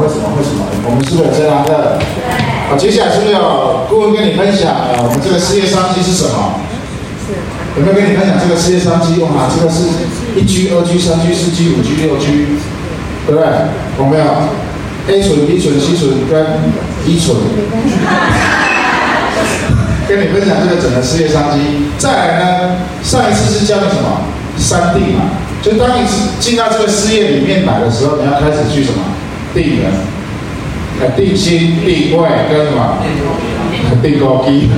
为什么？为什么？我们是不是有这堂课？好，接下来是不是有顾问跟你分享？呃，我们这个事业商机是什么？有没有跟你分享这个事业商机？哇，这个是一 G、二 G、三 G、四 G、五 G、六 G，对不对？有没有？A 醇、B 醇、C 醇跟 E 醇，跟你分享这个整个事业商机。再来呢，上一次是教你什么？三定嘛，就当你进到这个事业里面来的时候，你要开始去什么？定人，呃，定心、定位跟什么？定高低，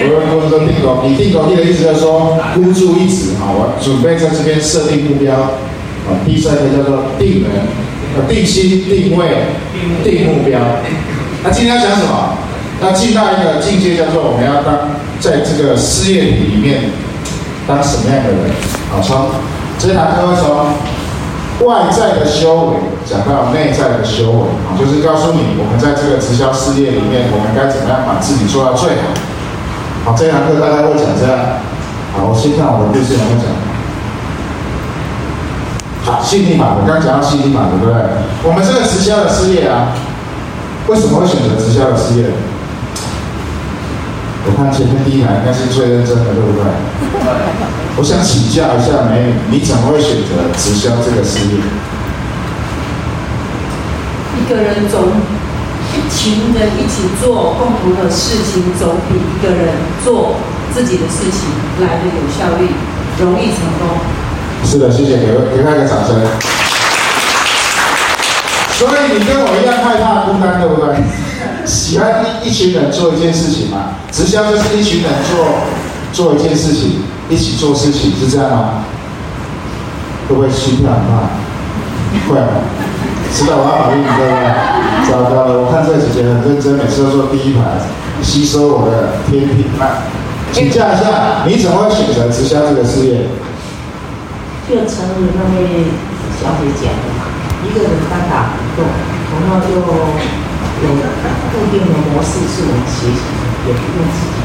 我们说定高低，定高低的意思就是说孤注一掷啊，我准备在这边设定目标啊。第三个叫做定人，呃，定心、定位、定目标。那今天要讲什么？那进到一个境界，叫做我们要当在这个事业里面当什么样的人？好，从这堂课会从。外在的修为讲到内在的修为啊，就是告诉你，我们在这个直销事业里面，我们该怎么样把自己做到最好。好，这堂课大概会讲这样。好，我先看我的故事有没有讲。好，吸引力法则，刚讲到吸引力法则，对不对？我们这个直销的事业啊，为什么会选择直销的事业？我看前面第一排应该是最认真的，对不对？我想请教一下美女，你怎么会选择直销这个事业？一个人总一群人一起做共同的事情，总比一个人做自己的事情来的有效率，容易成功。是的，谢谢，给给他一个掌声。所以你跟我一样害怕孤单，对不对？喜欢一一群人做一件事情嘛？直销就是一群人做做一件事情，一起做事情，是这样吗？会不会心跳很快？会？知道我要反应对不对？糟糕了，我看这个姐姐很认真，每次都坐第一排，吸收我的天平。请教一下，你怎么会选择直销这个事业？就诚如那位小姐讲的嘛，一个人单打独斗，然后就。有固定的模式是我们学习，也不用自己。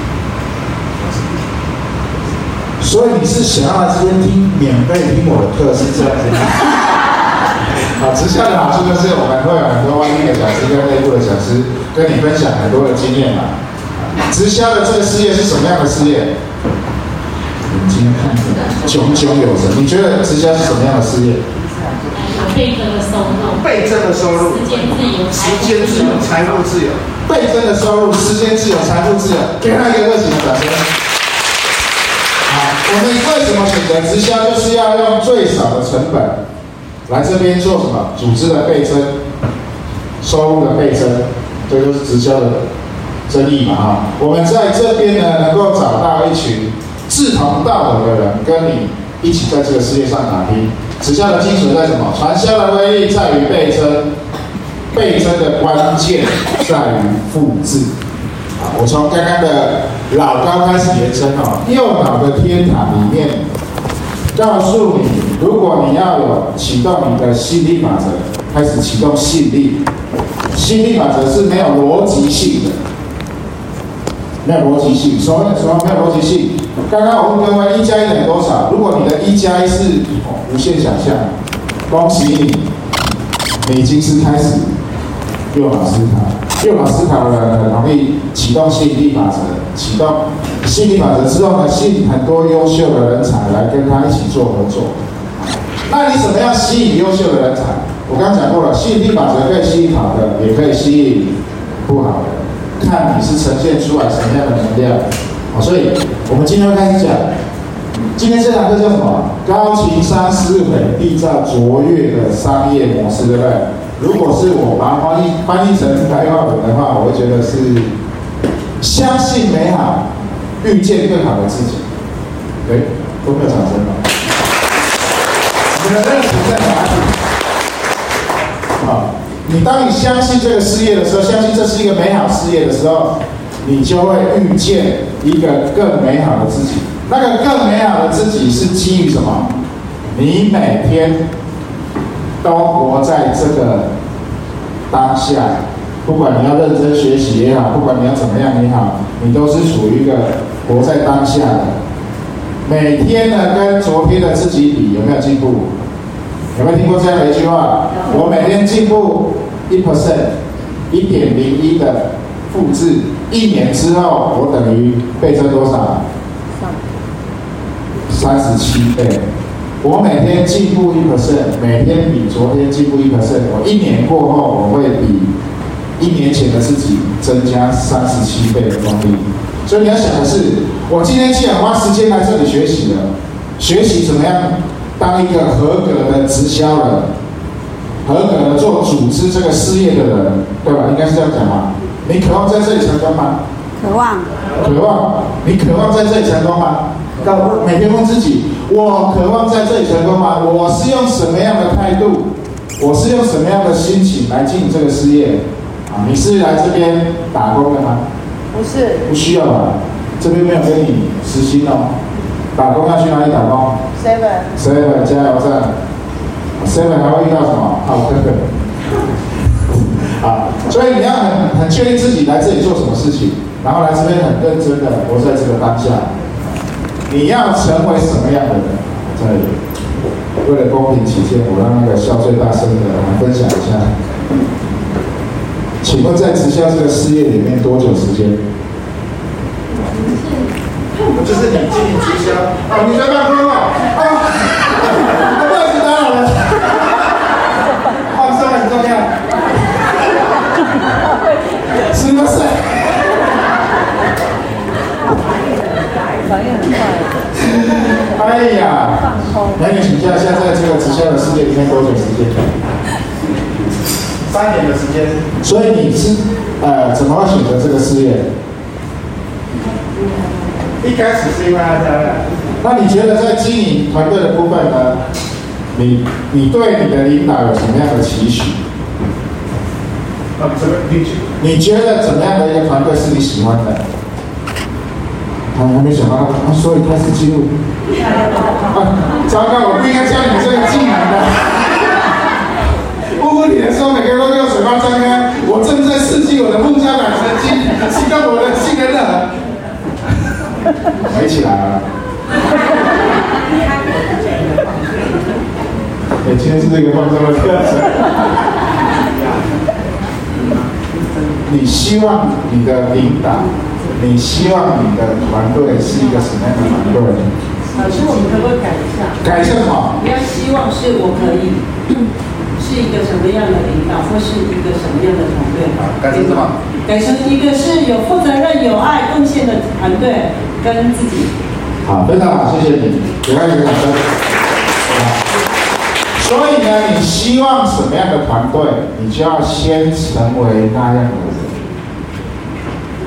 所以你是想要来这边听免费听我的课，是这样子吗？好，直销的好处就是我们会有很多外面的讲师跟内部的讲师跟你分享很多的经验嘛。直销的这个事业是什么样的事业？我们今天看的炯炯有神。你觉得直销是什么样的事业？倍增的收入，时间自由，时间自由，财富自由，倍增的收入，时间自由，财富自由，给他一个热情的掌声。好，我们为什么选择直销？就是要用最少的成本来这边做什么？组织的倍增，收入的倍增，这就是直销的真意嘛！啊，我们在这边呢，能够找到一群志同道合的人，跟你一起在这个世界上打拼。直销的精髓在什么？传销的威力在于倍增，倍增的关键在于复制。啊，我从刚刚的老高开始延伸哦，右脑的天堂里面告诉你，如果你要有启动你的吸引力法则，开始启动吸引力。吸引力法则是没有逻辑性的，没有逻辑性。什么什么没有逻辑性？刚刚我问各位，一加一等于多少？如果你的一加一是无限想象，恭喜你，你已经是开始右脑思考。右脑思考的人很容易启动吸引力法则，启动吸引力法则之后呢，吸引很多优秀的人才来跟他一起做合作。那你怎么样吸引优秀的人才？我刚讲过了，吸引力法则可以吸引好的，也可以吸引不好的，看你是呈现出来什么样的能量。好，所以我们今天开始讲，今天这堂课叫什么？高情商思维缔造卓越的商业模式，对不对？如果是我把它翻译翻译成白话文的话，我会觉得是相信美好，遇见更好的自己。哎，都没有掌声吗？你们的热情在哪里？好，你当你相信这个事业的时候，相信这是一个美好事业的时候。你就会遇见一个更美好的自己。那个更美好的自己是基于什么？你每天都活在这个当下，不管你要认真学习也好，不管你要怎么样也好，你都是处于一个活在当下的。每天呢，跟昨天的自己比，有没有进步？有没有听过这样的一句话？我每天进步一 percent，一点零一的复制，一年之后我等于倍增多少？三十七倍。我每天进步一 percent，每天比昨天进步一 percent，我一年过后我会比一年前的自己增加三十七倍的功力。所以你要想的是，我今天既然花时间来这里学习了，学习怎么样当一个合格的直销人，合格的做组织这个事业的人，对吧？应该是这样讲吧？你渴望在这里成功吗？渴望。渴望。你渴望在这里成功吗？每天问自己：我渴望在这里成功吗？我是用什么样的态度？我是用什么样的心情来经营这个事业？啊，你是来这边打工的吗？不是。不需要吧？这边没有给你实习哦。打工要去哪里打工？Seven。Seven 加油站。Seven 还会遇到什么？好哥哥。啊，所以你要很很确定自己来这里做什么事情，然后来这边很认真的活在这个当下。你要成为什么样的人？在为了公平起见，我让那个笑最大声的来分享一下。请问在直销这个事业里面多久时间？就是你经营直销，哦，你在办公啊？啊，不好意思打扰了。放松很重要。什么事？反应很快。哎呀，美女请教一下，在这个直销的世界里面多久时间？三年的时间。所以你是呃，怎么会选择这个事业？一开始是因为爱漂亮。那你觉得在经营团队的部分呢？你你对你的领导有什么样的期许？啊，这个你你觉得怎么样的一个团队是你喜欢的？我还没想到，啊，所以开始记录。啊，糟糕，我不应该教你这个技能的。问问题的时候，每个人都没有嘴巴张开。我正在刺激我的副交感神经，激动我的性能的。没起来啊。哎，今天是这个放松的课程。你希望你的领导？你希望你的团队是一个什么样的团队？老师，我们可不可以改一下？改一下什么？不要希望是我可以是一个什么样的领导，或是一个什么样的团队？改成什么？改成一个是有负责任、有爱、贡献的团队跟自己。好，非常好，谢谢你，给他一个掌声。所以呢，你希望什么样的团队，你就要先成为那样的人。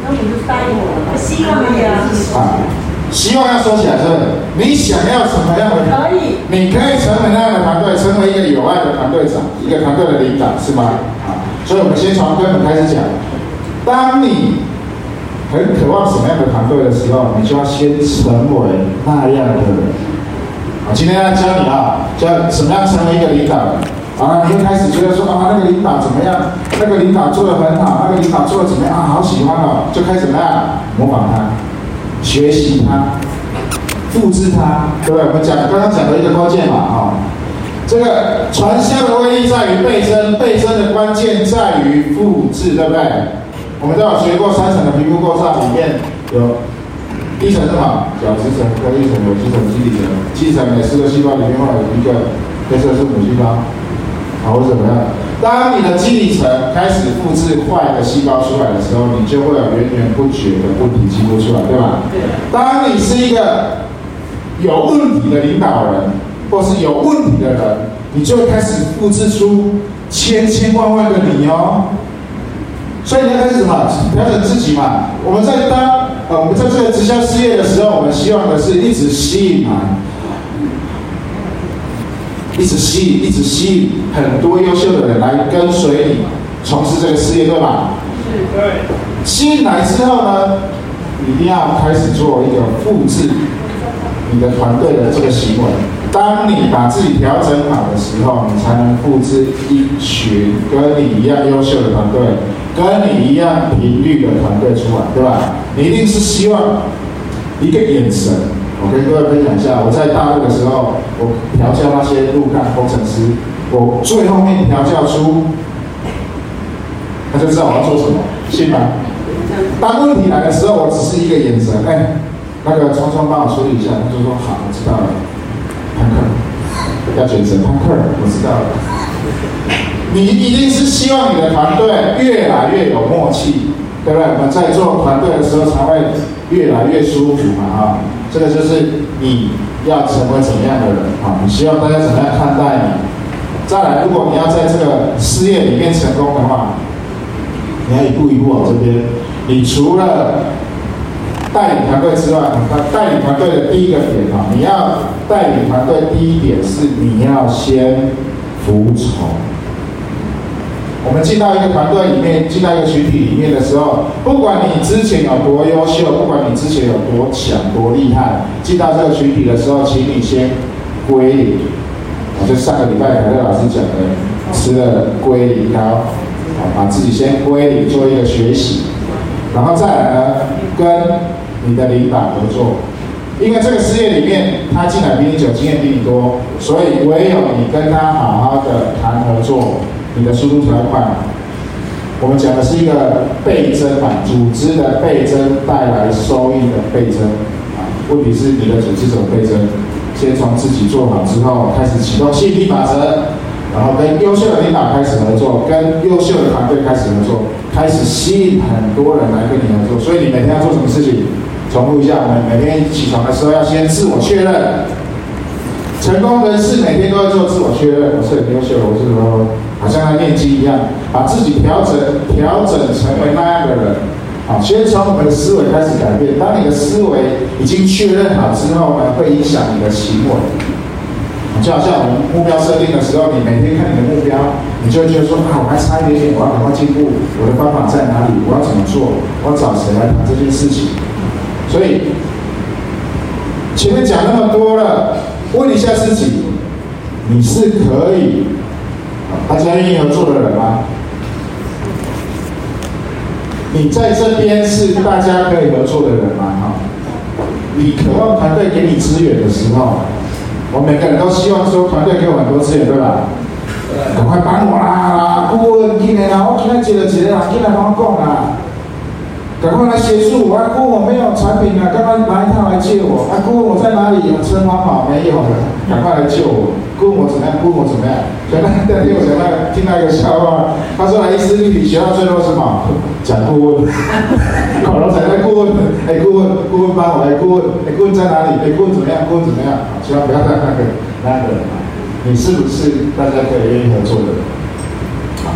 那我就答应我了，希望呀。啊，希望要说起来是，你想要什么样的？可以。你可以成为那样的团队，成为一个有爱的团队长，一个团队的领导，是吗？啊，所以我们先从根本开始讲。当你很渴望什么样的团队的时候，你就要先成为那样的人。啊，今天要教你啊，教怎么样成为一个领导。啊，你会开始觉得说啊，那个领导怎么样？那个领导做的很好，那个领导做的怎么样？好喜欢哦，就开始怎么样？模仿他，学习他，复制他，对不对？我们讲刚刚讲的一个关键嘛，啊、哦，这个传销的威力在于倍增，倍增的关键在于复制，对不对？我们都有学过三层的皮肤构造，里面有第一层是什么？角质层、颗粒层、有机层、基底层。基层每四个细胞里面会有一个黑色是母细胞。好，或怎么样？当你的基底层开始复制坏的细胞出来的时候，你就会有源源不绝的问题激发出来，对吧？对。当你是一个有问题的领导人，或是有问题的人，你就会开始复制出千千万万个你哦。所以你要开始什么？调整自己嘛。我们在当呃我们在这个直销事业的时候，我们希望的是一直吸引嘛。一直吸引，一直吸引很多优秀的人来跟随你从事这个事业，对吧？是，对。吸引来之后呢，你一定要开始做一个复制你的团队的这个行为。当你把自己调整好的时候，你才能复制一群跟你一样优秀的团队，跟你一样频率的团队出来，对吧？你一定是希望一个眼神。我跟各位分享一下，我在大陆的时候，我调教那些路干工程师，我最后面调教出他就知道我要做什么，信吗？当问题来的时候，我只是一个眼神，哎，那个聪聪帮我处理一下，他就说好，我知道了。潘克，要卷舌，潘克，我知道了。你一定是希望你的团队越来越有默契，对不对？我们在做团队的时候才会越来越舒服嘛，哈。这个就是你要成为怎样的人啊？你希望大家怎么样看待你？再来，如果你要在这个事业里面成功的话，你要一步一步往这边。你除了带领团队之外，那带领团队的第一个点啊，你要带领团队第一点是你要先服从。我们进到一个团队里面，进到一个群体里面的时候，不管你之前有多优秀，不管你之前有多强、多厉害，进到这个群体的时候，请你先归零。就上个礼拜凯乐老师讲的，吃了龟苓膏，啊，把自己先归零，做一个学习，然后再来呢，跟你的领导合作，因为这个事业里面，他进来比你久，经验比你多，所以唯有你跟他好好的谈合作，你的速度才会快。我们讲的是一个倍增嘛，组织的倍增带来收益的倍增，啊，问题是你的组织怎么倍增？先从自己做好之后，开始启动吸引力法则，然后跟优秀的领导开始合作，跟优秀的团队开始合作，开始吸引很多人来跟你合作。所以你每天要做什么事情？重复一下，我们每天起床的时候要先自我确认。成功人士每天都要做自我确认，我是很优秀，我是说，好像在练机一样，把自己调整调整成为那样的人。好，先从我们的思维开始改变。当你的思维已经确认好之后呢，会影响你的行为。就好像我们目标设定的时候，你每天看你的目标，你就会觉得说啊，我还差一点点，我要赶快进步。我的方法在哪里？我要怎么做？我要找谁来谈这件事情？所以前面讲那么多了，问一下自己，你是可以大家愿意合作的人吗？你在这边是大家可以合作的人吗？哈，你渴望团队给你资源的时候，我们每个人都希望说团队给我很多资源，对吧？赶快帮我啦！顾问进来啦，我今天接了几个啦，进来帮我讲啦。赶快来协助我，啊问我没有产品啊，赶快拿一套来借我。啊，顾问我在哪里？有车吗？好，没有了，赶快来救我。顾问我怎么样？顾问我怎么样？所以那第二天我讲那个听到一个笑话，他说来医师立体学到最后是什么？讲顾问，考龙才在顾问。哎，顾问，顾问帮我。哎，顾问，哎，顾问在哪里？哎，顾问怎么样？顾问怎么样？千万不要再那个那个人。你是不是大家可以愿意合作的人？好，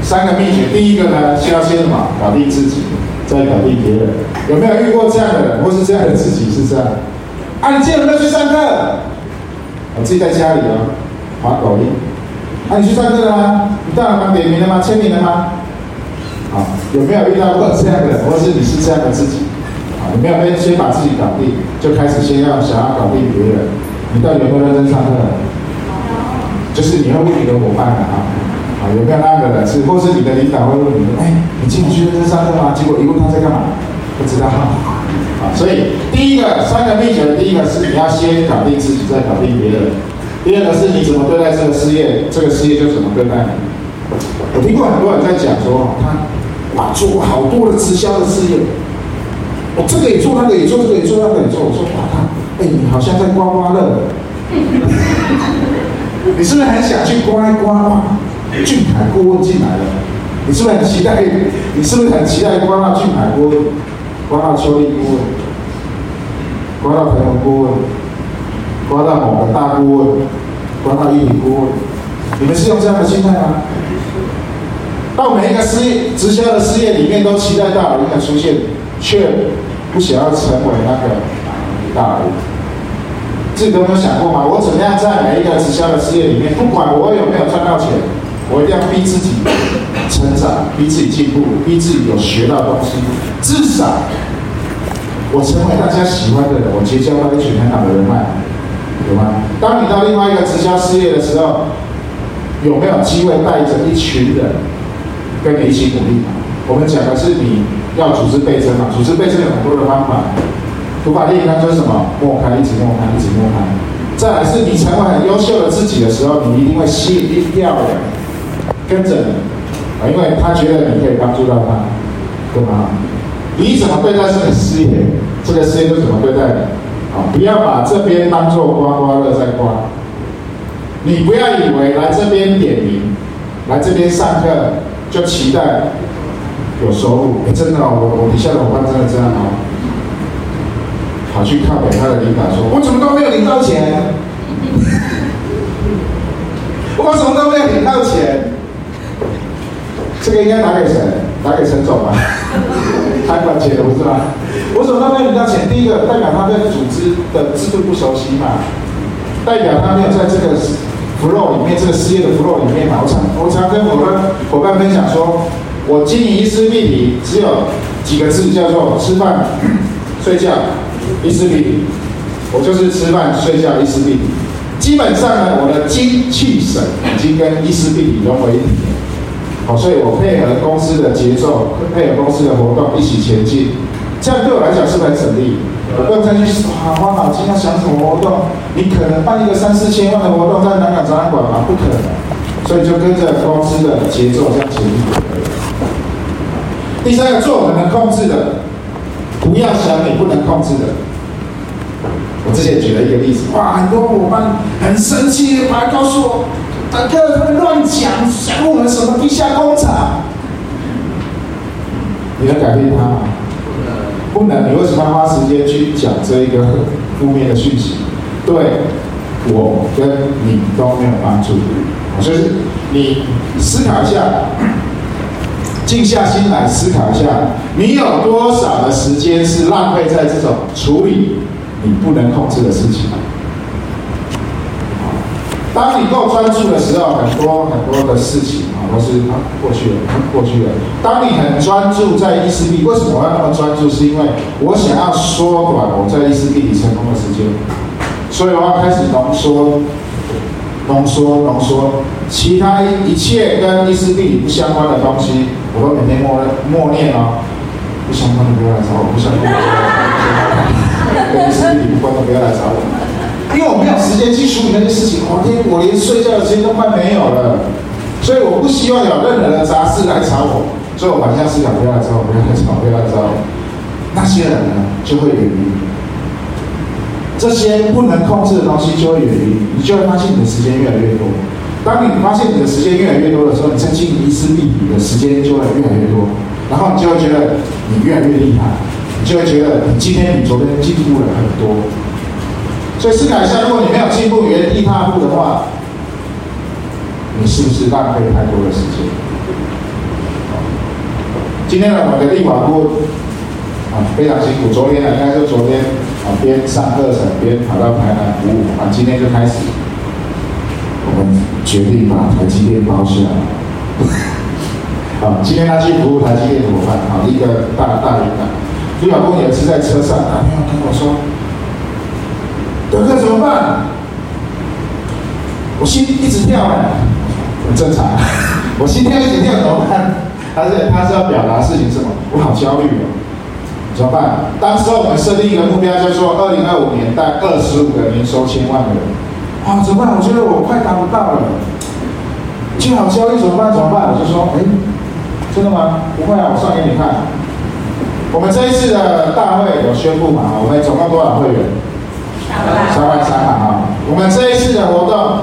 三个秘诀，第一个呢，需要先什么？搞定自己。再搞定别人，有没有遇过这样的人，或是这样的自己是这样？啊，你今天有没有去上课？我自己在家里啊，玩抖音。啊，你去上课了吗？你到了吗？点名了吗？签名了吗？好，有没有遇到过这样的人，或是你是这样的自己？啊，有没有先先把自己搞定，就开始先要想要搞定别人？你到底有没有认真上课？就是你会问你的伙伴的啊。啊，有没有那个人是，或是你的领导会问你说，哎，你今天去认真上课吗？结果一问他在干嘛，不知道。啊，所以第一个三个秘诀，第一个是你要先搞定自己，再搞定别人。第二个是你怎么对待这个事业，这个事业就怎么对待你。我听过很多人在讲说，他哇做好多的直销的事业，我这个也做，那个也做，这个也做，那个也做。我说哇，他，哎，你好像在刮刮乐，你是不是很想去刮一刮？俊凯顾问进来了，你是不是很期待？你是不是很期待关到俊凯顾问，关到秋丽顾问，关到培文顾问，关到某个大顾问，关到一体顾问？你们是用这样的心态吗？到每一个事业、直销的事业里面，都期待大 A 的出现，却不想要成为那个大佬。自己都没有想过吗？我怎么样在每一个直销的事业里面，不管我有没有赚到钱？我一定要逼自己成长，逼自己进步，逼自己有学到东西。至少我成为大家喜欢的人，我结交到一群很好的人脉，有吗？当你到另外一个直销事业的时候，有没有机会带着一群人跟你一起努力？我们讲的是你要组织倍增嘛，组织倍增有很多的方法。土法炼钢就是什么？默开，一直默开，一直默开。再来是你成为很优秀的自己的时候，你一定会吸引一票人。跟着你，啊，因为他觉得你可以帮助到他，对吗？你怎么对待这个事业，这个事业就怎么对待你。啊，不要把这边当做刮刮乐在刮。你不要以为来这边点名，来这边上课就期待有收入。真的哦，我我底下的伙伴真的这样哦，跑去靠北他的领导说：“我怎么都没有领到钱？我怎么都没有领到钱？”这个应该打给谁？打给陈总吧，他管钱的不是吗？我怎么都没有领到钱？第一个代表他对组织的制度不熟悉嘛，代表他没有在这个。flow 里面这个事业的 flow 里面嘛，我常我常跟伙伴伙伴分享说，我经营一丝碧媞只有几个字叫做吃饭睡觉一丝碧媞，我就是吃饭睡觉一丝碧媞，基本上呢，我的精气神已经跟一丝碧媞融为一体，好，所以我配合公司的节奏，配合公司的活动一起前进，这样对我来讲是不是很省力？我不用再去花花脑筋要想什么活动，你可能办一个三四千万的活动在南港展览馆吗？不可能，所以就跟着公司的节奏这样前进就可以了。第三个，做我们能控制的，不要想你不能控制的。我之前举了一个例子，哇，很多伙伴很生气，来告诉我，大哥他们乱讲，讲我们什么地下工厂，你能改变他吗？不能，你为什么要花时间去讲这一个负面的讯息？对我跟你都没有帮助。就是你思考一下，静下心来思考一下，你有多少的时间是浪费在这种处理你不能控制的事情？当你够专注的时候，很多很多的事情啊，都是过去了，过去了。当你很专注在伊丝碧，为什么我要那么专注？是因为我想要缩短我在伊丝碧里成功的时间，所以我要开始浓缩、浓缩、浓缩，其他一切跟伊丝碧不相关的东西，我都每天默默念哦，不相关的不要来找我，不相关的不要来找我跟伊丝碧无关的不要来找我。因为我没有时间去处理那些事情，我天，我连睡觉的时间都快没有了，所以我不希望有任何的杂事来吵我，所以我反向思考，不要来找我，不要来找我，不要来找我。那些人呢，就会远离你，这些不能控制的东西就会远离你，你就会发现你的时间越来越多。当你发现你的时间越来越多的时候，你在经营伊丝碧媞的时间就会越来越多，然后你就会觉得你越来越厉害，你就会觉得你今天比昨天进步了很多。所以思考一下，如果你没有进步、原地踏步的话，你是不是浪费太多的时间？今天呢，我们的立法部啊非常辛苦。昨天呢，应该是昨天啊边上课程边跑到台南服务啊，今天就开始，我们决定把台积电包下来。啊，今天他去服务台积电怎么办？啊，一个大大领导，立法部有一次在车上打电话跟我说。德哥怎么办？我心一直跳哎，很正常。我心跳一直跳怎么办？他是他是要表达事情是什么？我好焦虑哦，怎么办？当时我们设定一个目标，叫做二零二五年带二十五个年收千万的人。啊，怎么办？我觉得我快达不到了，就好焦虑，怎么办？怎么办？我就说，哎，真的吗？不会啊，我算给你看。我们这一次的大会有宣布嘛？我们总共多少会员？三万三嘛啊！我们这一次的活动，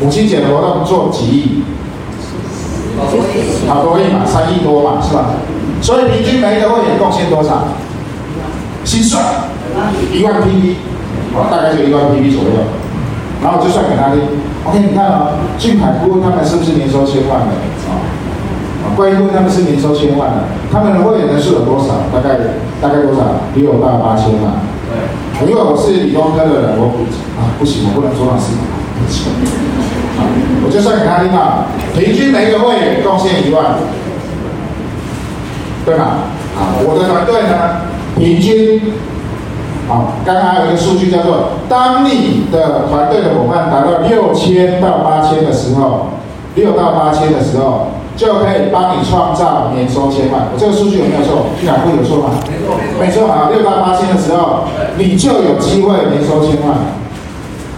母亲节的活动做几亿？好多亿嘛，三亿多嘛，是吧？所以平均每一个会员贡献多少？心算一万 PP，哦，大概就一万 PP 左右。然后就算给他听，OK，你看啊、哦，俊凯顾问他们是不是年收千万的？啊，啊，怪顾问他们是年收千万的，他们的会员人数有多少？大概大概多少？六到八千因为我是理工科的人，我啊不行，我不能做老师。我就算给他听到，平均每一个会员贡献一万，对吧？啊，我的团队呢，平均，啊，刚刚有一个数据叫做，当你的团队的伙伴达到六千到八千的时候，六到八千的时候。就可以帮你创造年收千万，我这个数据有没有错？哪会有错吗？没错，没错。啊，六到八千的时候，你就有机会年收千万。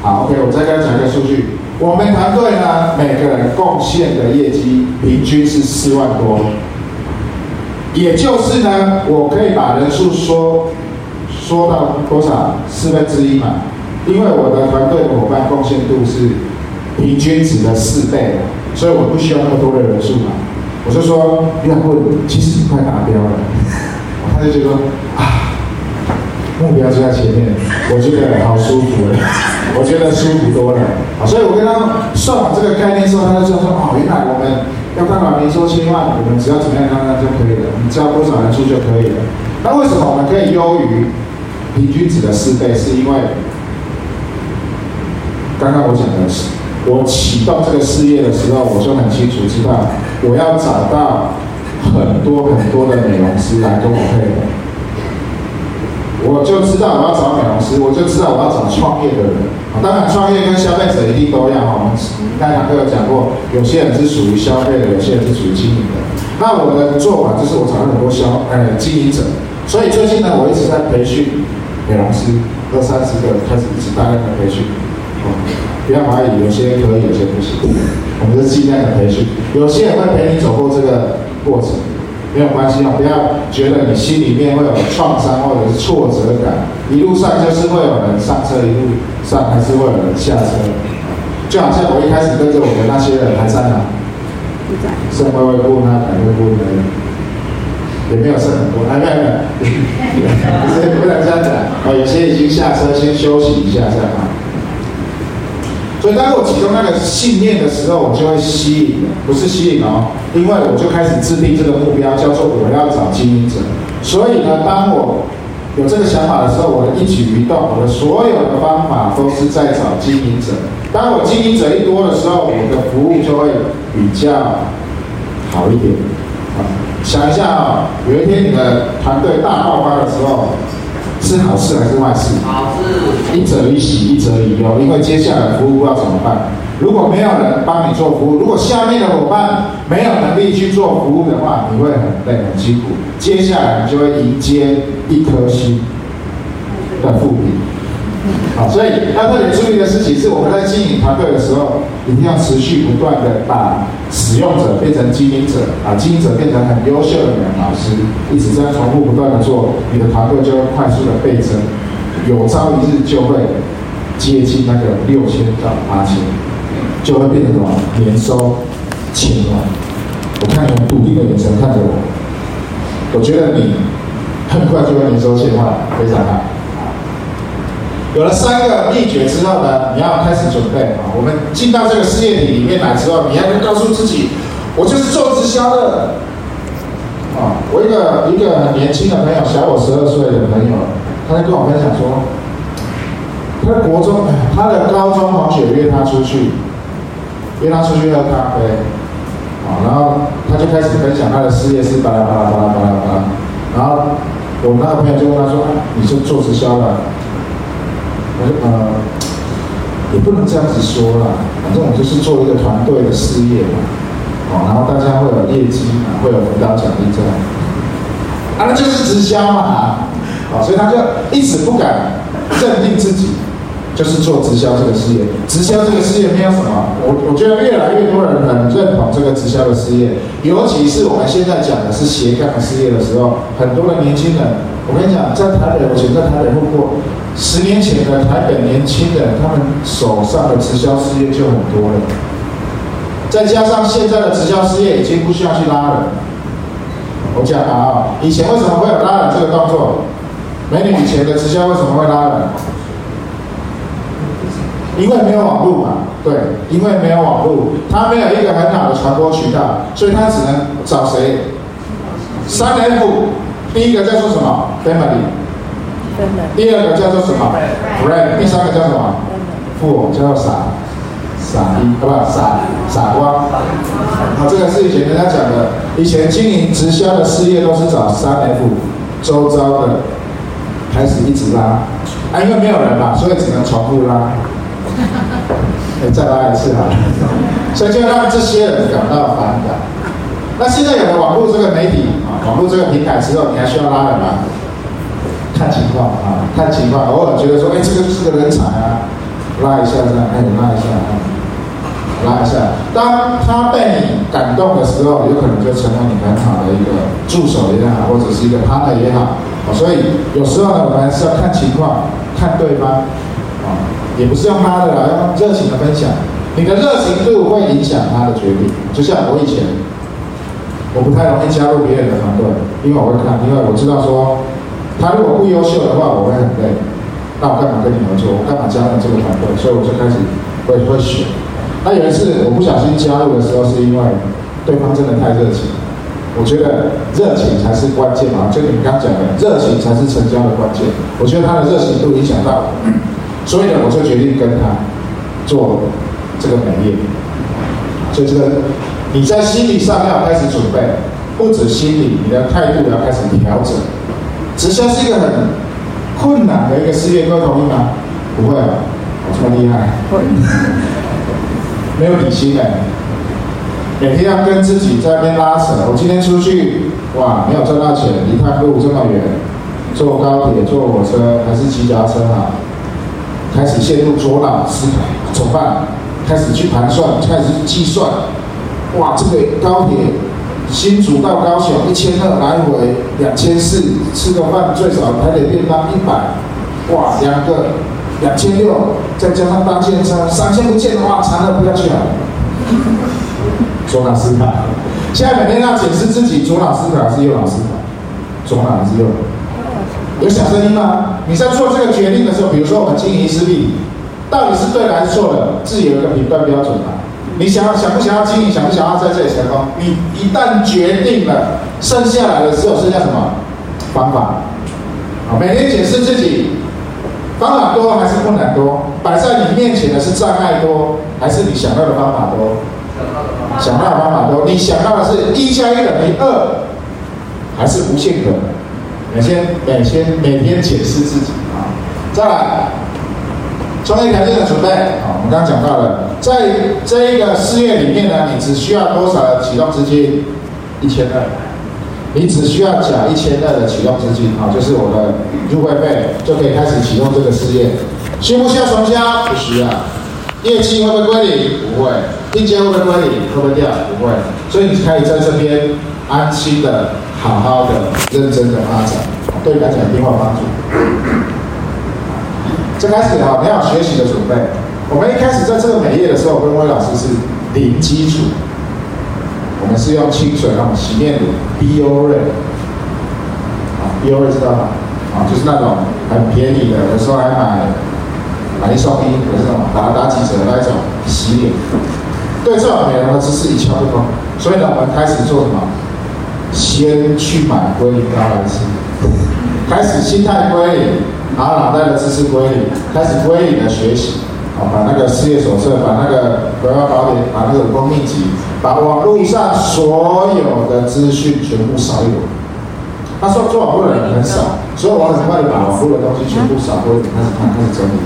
好，OK，我再跟讲一个数据。我们团队呢，每个人贡献的业绩平均是四万多，也就是呢，我可以把人数说说到多少四分之一嘛，因为我的团队伙伴贡献度是平均值的四倍，所以我不需要那么多的人数嘛。我就说，约翰，其实你快达标了，他就觉得啊，目标就在前面，我觉得好舒服了，我觉得舒服多了。所以我跟他算完这个概念之后，他就知道说，哦，原来我们要干嘛？年收千万，我们只要怎么样，怎么样就可以了，我们交多少人数就可以了。那为什么我们可以优于平均值的四倍？是因为刚刚我讲的是。我启动这个事业的时候，我就很清楚知道，我要找到很多很多的美容师来跟我配合。我就知道我要找美容师，我就知道我要找创业的人。当然，创业跟消费者一定都要。我们刚才都有讲过，有些人是属于消费的，有些人是属于经营的。那我的做法就是，我找很多消呃经营者。所以最近呢，我一直在培训美容师，二三十个开始一直大量的培训。不要怀疑，有些可以，有些不行。我们是尽量的培训，有些人会陪你走过这个过程，没有关系啊！不要觉得你心里面会有创伤或者是挫折感，一路上就是会有人上车，一路上还是会有人下车。就好像我一开始跟着我的那些人还在哪？不在。剩微微部那百微部的，也没有剩很多，哎，没有没有，不是不能这样讲。哦，有些已经下车，先休息一下，这样啊。所以，当我启动那个信念的时候，我就会吸引，不是吸引哦，因为我就开始制定这个目标，叫做我要找经营者。所以呢，当我有这个想法的时候，我的一举一动，我的所有的方法都是在找经营者。当我经营者一多的时候，我的服务就会比较好一点。啊，想一下啊，有一天你的团队大爆发的时候。是好事还是坏事？好事。一则以喜，一则以忧。因为接下来服务要怎么办？如果没有人帮你做服务，如果下面的伙伴没有能力去做服务的话，你会很累很辛苦。接下来你就会迎接一颗星的负评。好，所以要特别注意的事情是，我们在经营团队的时候，一定要持续不断的把使用者变成经营者，把，经营者变成很优秀的美容老师，一直这样重复不断的做，你的团队就会快速的倍增，有朝一日就会接近那个六千到八千，就会变成什么年收千万。我看你用笃定的眼神看着我，我觉得你很快就会年收千万，非常好。有了三个秘诀之后呢，你要开始准备啊。我们进到这个事业体里面来之后，你要告诉自己，我就是做直销的。啊，我一个一个很年轻的朋友，小我十二岁的朋友，他在跟我分享说，他的国中，他的高中同学约他出去，约他出去喝咖啡，啊，然后他就开始分享他的事业是巴拉巴拉巴拉巴拉巴拉，然后我们那个朋友就问他说，你是做直销的？我呃，也不能这样子说啦，反正我就是做一个团队的事业嘛，哦，然后大家会有业绩嘛，会有辅导奖励这样，啊，那就是直销嘛，啊，所以他就一直不敢认定自己就是做直销这个事业。直销这个事业没有什么，我我觉得越来越多人很认同这个直销的事业，尤其是我们现在讲的是斜杠事业的时候，很多的年轻人，我跟你讲，在台北，我以前在台北混过。十年前的台北年轻人，他们手上的直销事业就很多了，再加上现在的直销事业已经不需要去拉人。我讲啊，以前为什么会有拉人这个动作？美女，以前的直销为什么会拉人？因为没有网络嘛，对，因为没有网络，他没有一个很好的传播渠道，所以他只能找谁？三 F，第一个叫做什么？Family。第二个叫做什么？Brand。第三个叫什么？富翁，叫做傻傻逼，好不好？傻傻瓜。好，这个是以前人家讲的，以前经营直销的事业都是找三 F 周遭的，开始一直拉，啊，因为没有人嘛，所以只能重复拉。哎，再拉一次好了，所以就让这些人感到反感。那现在有了网络这个媒体啊，网络这个平台之后，你还需要拉人吗？看情况啊，看情况，偶尔觉得说，哎，这个是个人才啊，拉一下这样，哎，拉一下啊，拉一下。当他被你感动的时候，有可能就成为你很好的一个助手也好，或者是一个 partner 也好。所以有时候呢，我们还是要看情况，看对方，啊，也不是用拉的啦，用热情的分享。你的热情度会影响他的决定。就像我以前，我不太容易加入别人的团队，因为我会看，因为我知道说，他如果不优秀的话，我会很累。那我干嘛跟你合作？我干嘛加入这个团队？所以我就开始会会选。那有一次我不小心加入的时候，是因为对方真的太热情。我觉得热情才是关键嘛，就你刚刚讲的，热情才是成交的关键。我觉得他的热情都影响到我，所以呢，我就决定跟他做这个美业。所以这个你在心理上要开始准备，不止心理，你的态度要开始调整。直销是一个很困难的一个事业，各位同意吗？不会啊，我这么厉害，会，没有底薪的。每天要跟自己在那边拉扯。我今天出去，哇，没有赚到钱，一趟路这么远，坐高铁、坐火车还是骑脚踏车啊？开始陷入左脑思考，怎么办？开始去盘算，开始去计算。哇，这个高铁新竹到高雄一千二来回两千四，吃个饭最少还得便当一百。哇，两个两千六，再加上搭建车三千不见的话，惨了，不要去了。左脑思考，现在每天要检视自己左脑思考还是右脑思考，左脑还是右脑？有小声音吗？你在做这个决定的时候，比如说我们经营一次币，到底是对还是错的？自己有一个评断标准吗？你想要想不想要经营，想不想要在这里成功？你一旦决定了，剩下来的只有剩下什么方法？好，每天检视自己，方法多还是困难多？摆在你面前的是障碍多，还是你想要的方法多？想到的方法多，你想到的是一加一等于二，还是无限可能？每天每天每天检视自己啊！再来，创业条件的准备啊！我刚刚讲到了，在这一个事业里面呢，你只需要多少的启动资金？一千二，你只需要缴一千二的启动资金啊，就是我的入会费，就可以开始启动这个事业。需不需要重交？不需要。业绩会不会归零？不会。定价会不会归零？会不会掉？不会。所以你可以在这边安心的、好好的、认真的发展，对你来讲一定会有帮助。这开始哈，你要学习的准备。我们一开始在这个美业的时候，跟威老师是零基础，我们是用清水那种洗面乳 b o r e 啊 b o r e 知道吗？啊，就是那种很便宜的，有时候还买。买一送一，有这种打打几折那一种洗脸，对这种美容的知识一窍不通，所以呢，我们开始做什么？先去买龟苓膏来吃，开始心态归零，然后脑袋的知识归零，开始归零的学习，把那个事业手册，把那个国家宝典，把那个武功秘籍，把网络上所有的资讯全部扫一轮。他说做网络的人很少，所以我很快的把网络的东西全部扫过一遍，开始看，开始整理。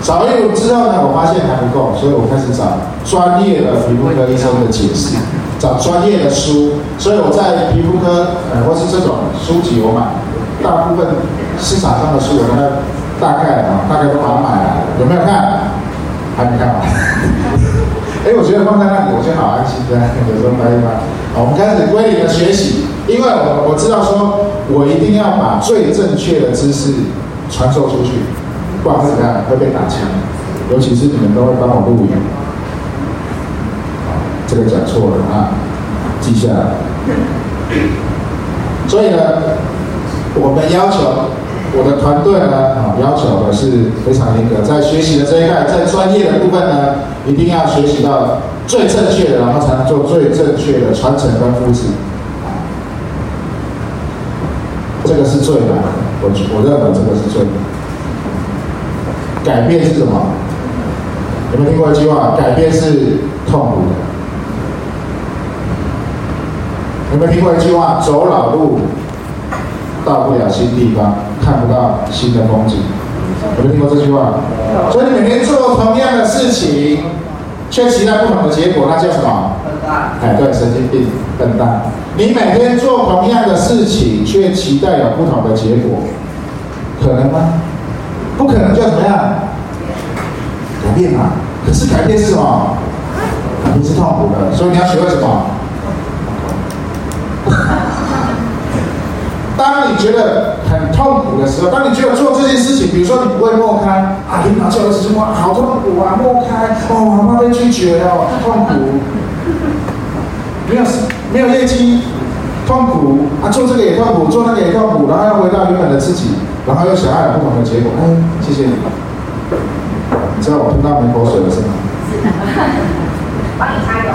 扫一轮之后呢，我发现还不够，所以我开始找专业的皮肤科医生的解释，找专业的书。所以我在皮肤科，呃，或是这种书籍我买，大部分市场上的书我大概大概啊，大概都把它买。有没有看？还没看完。哎，我觉得放在那里，我就好安心的，有时候翻一翻。好，我们开始归零的学习，因为我我知道说，我一定要把最正确的知识传授出去。不然会怎么样？会被打枪，尤其是你们都会帮我录音，这个讲错了啊，记下来。所以呢，我们要求我的团队呢，啊，要求的是非常严格，在学习的这一块，在专业的部分呢，一定要学习到最正确的，然后才能做最正确的传承跟复制。这个是最难的，我我认为这个是最难。改变是什么？有没有听过一句话？改变是痛苦的。有没有听过一句话？走老路到不了新地方，看不到新的风景。有没有听过这句话？所以你每天做同样的事情，却期待不同的结果，那叫什么？笨蛋。哎，对，神经病，笨蛋。你每天做同样的事情，却期待有不同的结果，可能吗？不可能就怎么样改变嘛？可是改变是什么？你是痛苦的，所以你要学会什么？当你觉得很痛苦的时候，当你觉得做这件事情，比如说你不会默开啊，领导叫我什么，好痛苦啊，默开哦，好怕被拒绝哦，痛苦，没有没有业绩，痛苦啊，做这个也痛苦，做那个也痛苦，然后要回到原本的自己，然后又想要有不同的结果。哎，谢谢你，你知道我喷到门口水了是吗？是的，帮你加油。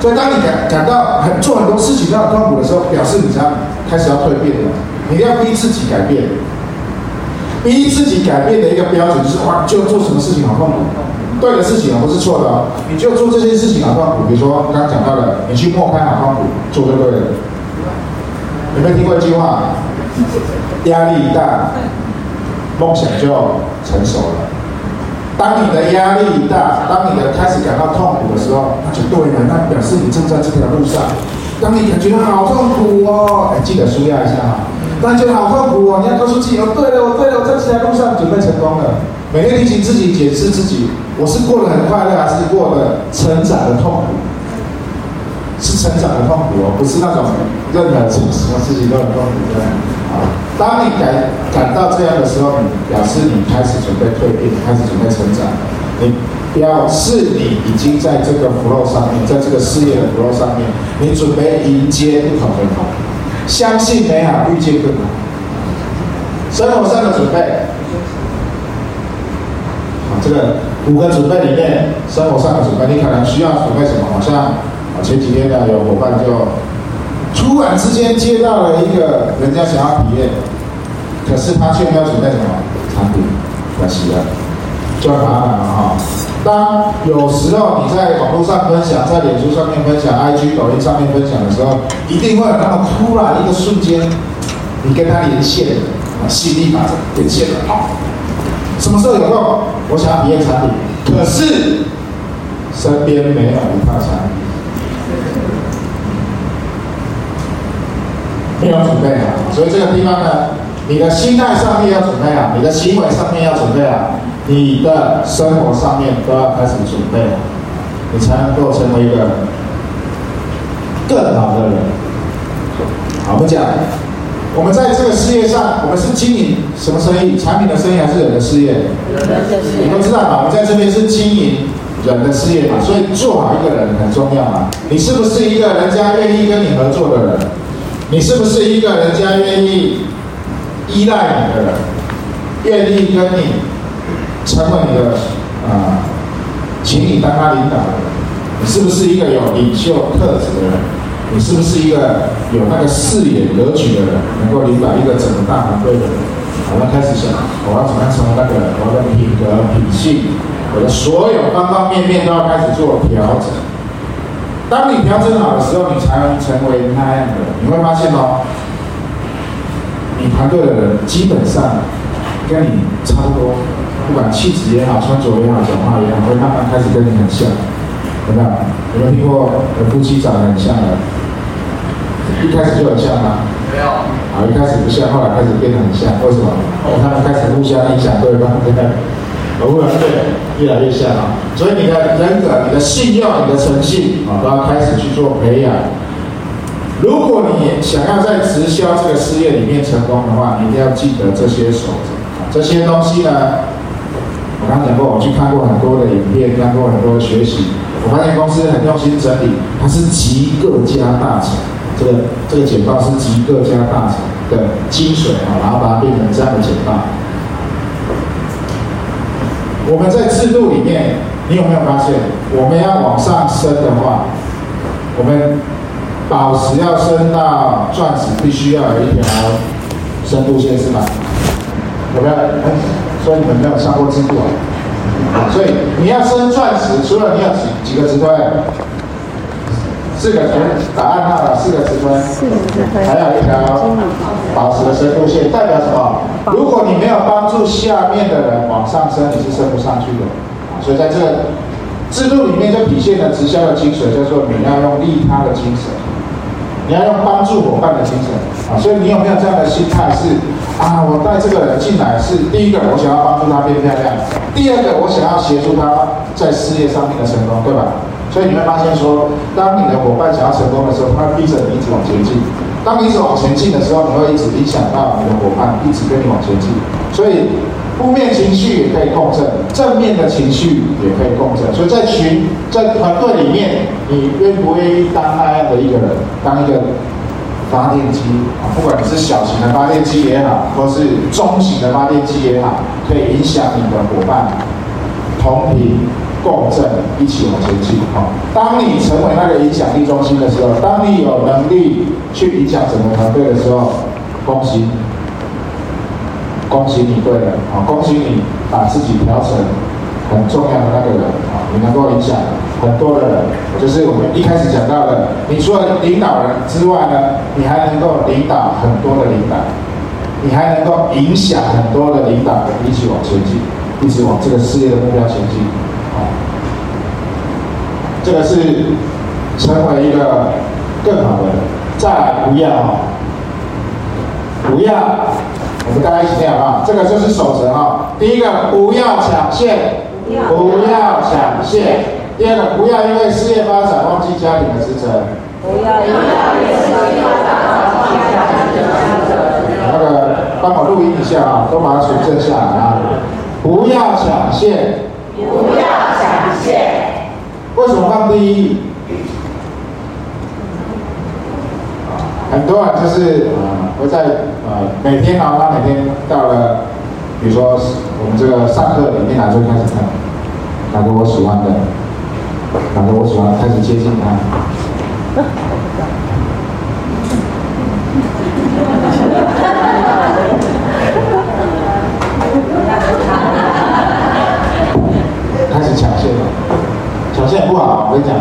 所以，当你感感到很做很多事情都很痛苦的时候，表示你才开始要蜕变了。你要逼自己改变，逼自己改变的一个标准就是：哇，就做什么事情好痛苦，对的事情而不是错的，你就做这些事情好痛苦。比如说刚刚讲到的，你去默开好痛苦，做就对了。有没有听过一句话？压力一大，梦想就成熟了。当你的压力大，当你的开始感到痛苦的时候，那就对了，那表示你正在这条路上。当你感觉到好痛苦哦，哎，记得舒压一下哈。当你觉得好痛苦哦，你要告诉自己哦，对了，我对了，我在这条路上准备成功了。每天提醒自己，检视自己，我是过得很快乐，还是过得成长的痛苦？是成长的痛苦哦，不是那种任何什么事情都很痛苦的。啊，当你感感到这样的时候，你表示你开始准备蜕变，开始准备成长，你表示你已经在这个 flow 上面，在这个事业的 flow 上面，你准备迎接不同的好，相信美好，遇见更好。生活上的准备，啊，这个五个准备里面，生活上的准备，你可能需要准备什么？好像。前几天呢，有伙伴就突然之间接到了一个人家想要体验，可是他却没有准备什么产品，可惜了，就麻烦了哈。当有时候你在网络上分享，在脸书上面分享，IG、抖音上面分享的时候，一定会有那么突然一个瞬间，你跟他连线，啊，吸引力法则连线了，好，什么时候有空？我想要体验产品，可是身边没有一套产品。没有准备好，所以这个地方呢，你的心态上面要准备好，你的行为上面要准备好，你的生活上面都要开始准备，你才能够成为一个更好的人。好，我们讲，我们在这个事业上，我们是经营什么生意？产品的生意还是人的事业？人的事业。你都知道吧？我们在这边是经营人的事业嘛，所以做好一个人很重要嘛。你是不是一个人家愿意跟你合作的人？你是不是一个人家愿意依赖你的人，愿意跟你成为你的啊、请你当他领导的人？你是不是一个有领袖特质的人？你是不是一个有那个视野格局的人，能够领导一个整个大团队的人？我们开始想，我要怎么样成为那个人？我的品格、品性，我的所有方方面面都要开始做调整。当你调整好的时候，你才能成为那样的人。你会发现哦，你团队的人基本上跟你差不多，不管气质也好，穿着也好，讲话也好，会慢慢开始跟你很像。有没有？有没有听过夫妻长得很像的？一开始就很像吗？没有。好，一开始不像，后来开始变得很像。为什么？哦，他们开始互相影响，对方对不对？偶尔对，越来越像啊！所以你的人格、你的信用、你的诚信啊，都要开始去做培养。如果你想要在直销这个事业里面成功的话，你一定要记得这些守则。这些东西呢，我刚刚讲过，我去看过很多的影片，看过很多的学习。我发现公司很用心整理，它是集各家大成，这个这个简报是集各家大成的精髓啊，然后把它变成这样的简报。我们在制度里面，你有没有发现，我们要往上升的话，我们宝石要升到钻石，必须要有一条深度线，是吗？有没有？所以你们没有上过制度啊？所以你要升钻石，除了你要几几个职位？四个职答案到了，四个职位，还有一条保持的深度线，代表什么？如果你没有帮助下面的人往上升，你是升不上去的。啊，所以在这个制度里面就体现了直销的精髓，叫做你要用利他的精神，你要用帮助伙伴的精神。啊，所以你有没有这样的心态？是啊，我带这个人进来是第一个，我想要帮助他变漂亮；第二个，我想要协助他在事业上面的成功，对吧？所以你会发现说，当你的伙伴想要成功的时候，他会逼着你一直往前进。当你一直往前进的时候，你会一直影响到你的伙伴，一直跟你往前进。所以，负面情绪也可以共振，正面的情绪也可以共振。所以在群、在团队里面，你愿不愿意当那样的一个人，当一个发电机啊？不管你是小型的发电机也好，或是中型的发电机也好，可以影响你的伙伴同频。共振，一起往前进。好，当你成为那个影响力中心的时候，当你有能力去影响整个团队的时候，恭喜，恭喜你，对了，好，恭喜你把自己调成很重要的那个人，啊，你能够影响很多的人，就是我们一开始讲到的，你除了领导人之外呢，你还能够领导很多的领导，你还能够影响很多的领导人一起往前进，一直往这个事业的目标前进。这个是成为一个更好的人，再来不要，不要，我们大家一起念好不好？这个就是守则啊。第一个不要抢线，不要抢线。第二个不要因为事业发展忘记家庭的职责，不要因为事业发展忘记家庭的职责。那个帮我录音一下啊，都把它存证下来啊。不要抢线，不要抢线。为什么放第一？很多人就是呃会在呃每天啊，他每天到了，比如说我们这个上课里面来就开始看哪个我喜欢的，哪个我喜欢，开始接近他，开始抢线了。不好，我跟你讲，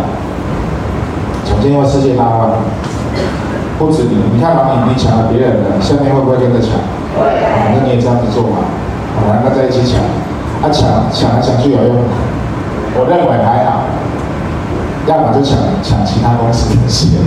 抢线会世界大乱。不止你，你看嘛，你你抢了别人的，下面会不会跟着抢？会。那你也这样子做嘛，好，两个在一起抢，啊抢抢来抢去有用吗？我认为还好，要么就抢抢其他公司的线。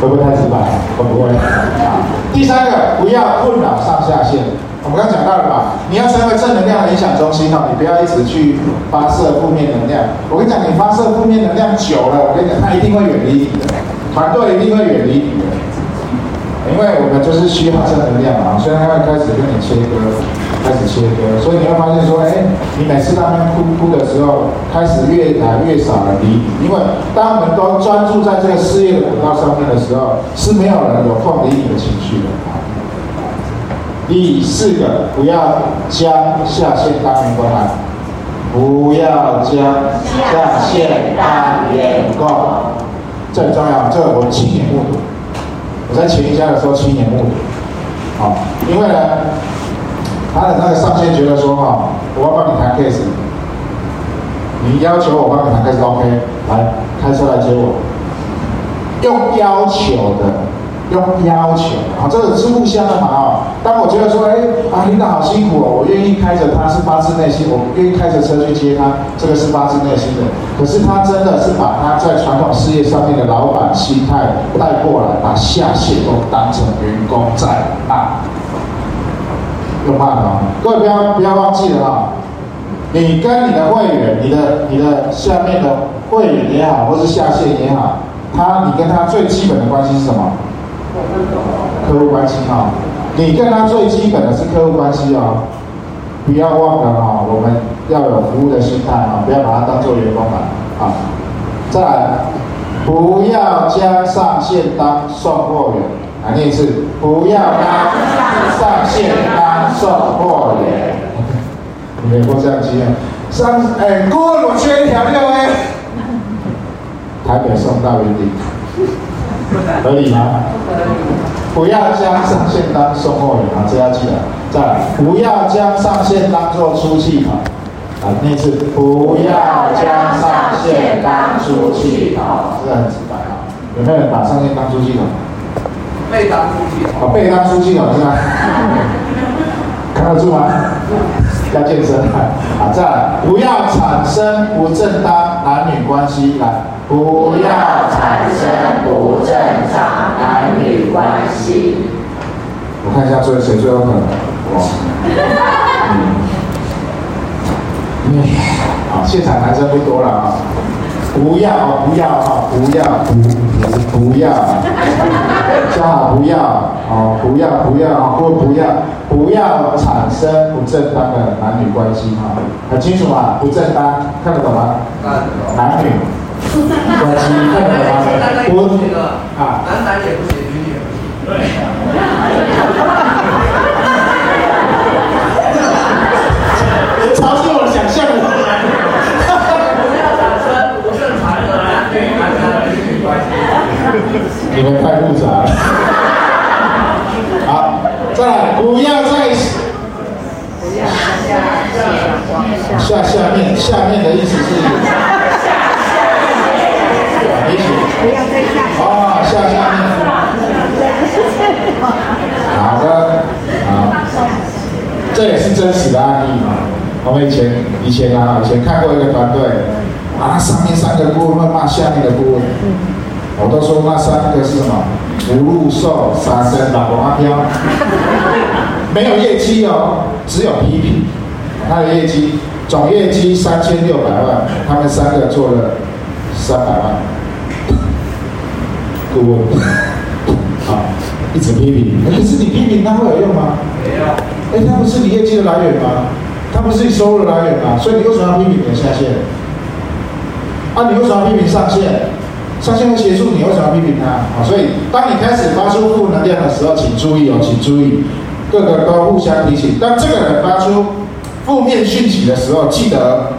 会不会太直白？会不会？啊第三个，不要困扰上下线。我刚讲到了吧，你要成为正能量的影响中心哈，你不要一直去发射负面能量。我跟你讲，你发射负面能量久了，我跟你讲，他一定会远离你的，团队一定会远离你的，因为我们就是需要正能量嘛。所以他会开始跟你切割，开始切割，所以你会发现说，哎，你每次当他哭哭的时候，开始越来越少人理你，因为当我们都专注在这个事业的轨道上面的时候，是没有人有空理你的情绪的。第四个，不要将下线当员工来！不要将下线当员工，这很重要。这我亲眼目睹，我在前一家的时候亲眼目睹。好，因为呢，他的那个上线觉得说哈，我要帮你谈 case，你要求我帮你谈 case，OK，来开车来接我，用要求的。用要求，啊，这个是互相的嘛，哦。当我觉得说，哎，啊，领导好辛苦哦，我愿意开着他是发自内心，我愿意开着车去接他，这个是发自内心的。可是他真的是把他在传统事业上面的老板心态带过来，把下线都当成员工在骂，用骂了！各位不要不要忘记了啊，你跟你的会员，你的你的下面的会员也好，或是下线也好，他你跟他最基本的关系是什么？客户关系哈，你跟他最基本的是客户关系哦，不要忘了哈，我们要有服务的心态啊，不要把他当做员工了啊。再来，不要将上线当送货员，来念一次，不要将上线当送货员。你没过这样经验？上哎，过我缺一条六 A，台北送到云顶。合理吗？不要将上线当送货员啊，这要记得。再来，不要将上线当做出气筒啊，那次不要将上线当出气筒，这很直白啊。有没有人把上线当出气筒？被当出气筒。哦，被当出气筒是吗？看得住吗？要健身啊！再来，不要产生不正当男女关系来。不要产我看一下最谁最有可能。哇，嗯，好，现场男生不多了啊，不要，不要哈，不要，不不不要，叫好不要哦，不要不要，不不要不要产生不正当的男女关系哈，很清楚吗？不正当，看得懂吗？男女关系看得懂吗？不啊，男男也不行，女女也不行，对你们太复杂了。好，再来，不要再下下面，下面的意思是，一起，不要再下。哦，下下面。好的，好，这也是真实的案例嘛。我们以前以前啊，以前看过一个团队，啊，上面三个顾问骂下面的顾问。我都说那三个是什么？福禄寿、杀生、老阿飘，没有业绩哦，只有批评。他的业绩总业绩三千六百万，他们三个做了三百万。顾问，好，一直批评。可是你批评他会有用吗？没有。哎，他不是你业绩的来源吗？他不是你收入的来源吗？所以你为什么要批评你的下线？啊，你为什么要批评上线？上线会协助你，为什么要批评他？啊，所以当你开始发出负能量的时候，请注意哦，请注意，各个都互相提醒。当这个人发出负面讯息的时候，记得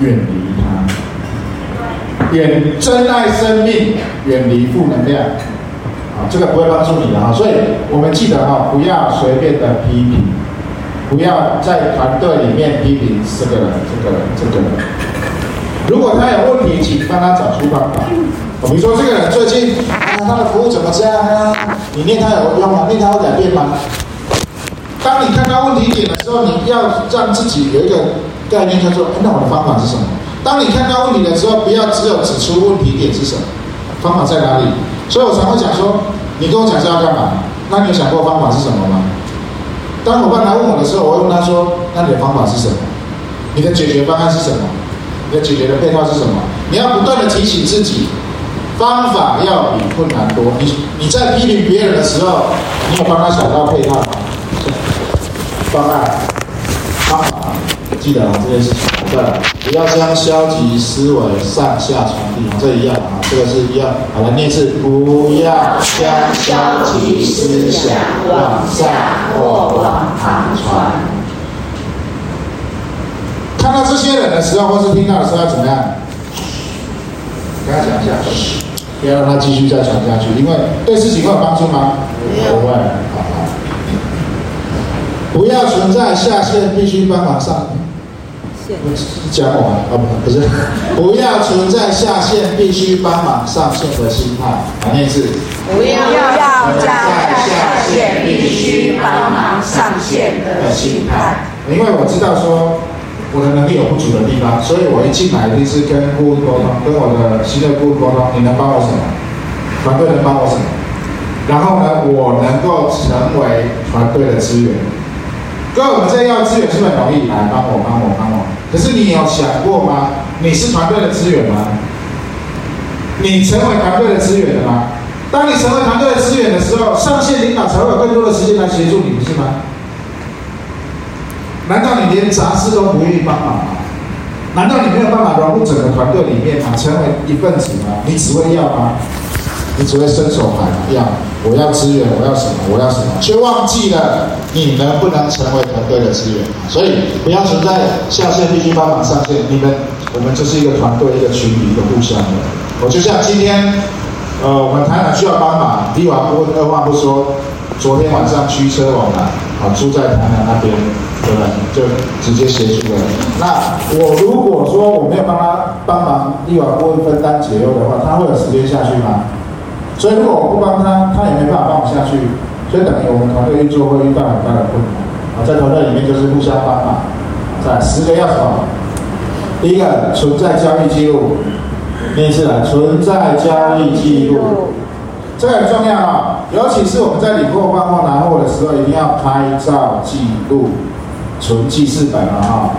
远离他，远珍爱生命，远离负能量。啊，这个不会帮助你的啊。所以我们记得哈，不要随便的批评，不要在团队里面批评这个人、这个人、这个人。如果他有问题，请帮他找出方法。比如说这个人最近啊，他的服务怎么这样啊？你念他有用吗？念他会改变吗？当你看到问题点的时候，你要让自己有一个概念，叫做：那我的方法是什么？当你看到问题的时候，不要只有指出问题点是什么，方法在哪里？所以我常会讲说：你跟我讲是要干嘛？那你有想过方法是什么吗？当伙伴来问我的时候，我会问他说：那你的方法是什么？你的解决方案是什么？你的解决的配套是什么？你要不断的提醒自己，方法要比困难多。你你在批评别人的时候，你有帮他想到配套？方案、方法，记得啊，这件事情。对，不要将消极思维上下传递，这一样啊，这个是一样。好，来念一次，不要将消极思想往下或往上传。看到这些人的时候，或是听到的时候，要怎么样？跟他讲一下，不要让他继续再传下去，因为对事情会有帮助吗？不会。好好。不要存在下线必须帮忙上线。讲我啊，不是，不要存在下线必须帮忙上线的心态。好，念一次。不要存在下线必须帮忙上线的心态。因为我知道说。我的能力有不足的地方，所以我一进来一定是跟顾问沟通，跟我的新的顾问沟通，你能帮我什么？团队能帮我什么？然后呢，我能够成为团队的资源。各位，我们这要资源是不是很容易？来帮我，帮我，帮我。可是你有想过吗？你是团队的资源吗？你成为团队的资源了吗？当你成为团队的资源的时候，上线领导才会有更多的时间来协助你，不是吗？难道你连杂事都不愿意帮忙吗？难道你没有办法融入整个团队里面吗？成为一份子吗？你只会要吗？你只会伸手喊要？我要资源，我要什么？我要什么？却忘记了你能不能成为团队的资源？所以不要存在下线必须帮忙上线。你们，我们就是一个团队，一个群体，一个互相的。我就像今天，呃，我们台南需要帮忙，立完不问，二话不说，昨天晚上驱车往南，啊，住在台南那边。对吧？就直接协助了。那我如果说我没有帮他帮忙立完顾问分担解忧的话，他会有时间下去吗？所以如果我不帮他，他也没办法帮我下去。所以等于我们团队运作会遇到很大的困难。啊，在团队里面就是互相帮忙。在十个要什么？第一个存在交易记录。第一次来存在交易记录，这个很重要啊，尤其是我们在领货、换货、拿货的时候，一定要拍照记录。存记事本了哈，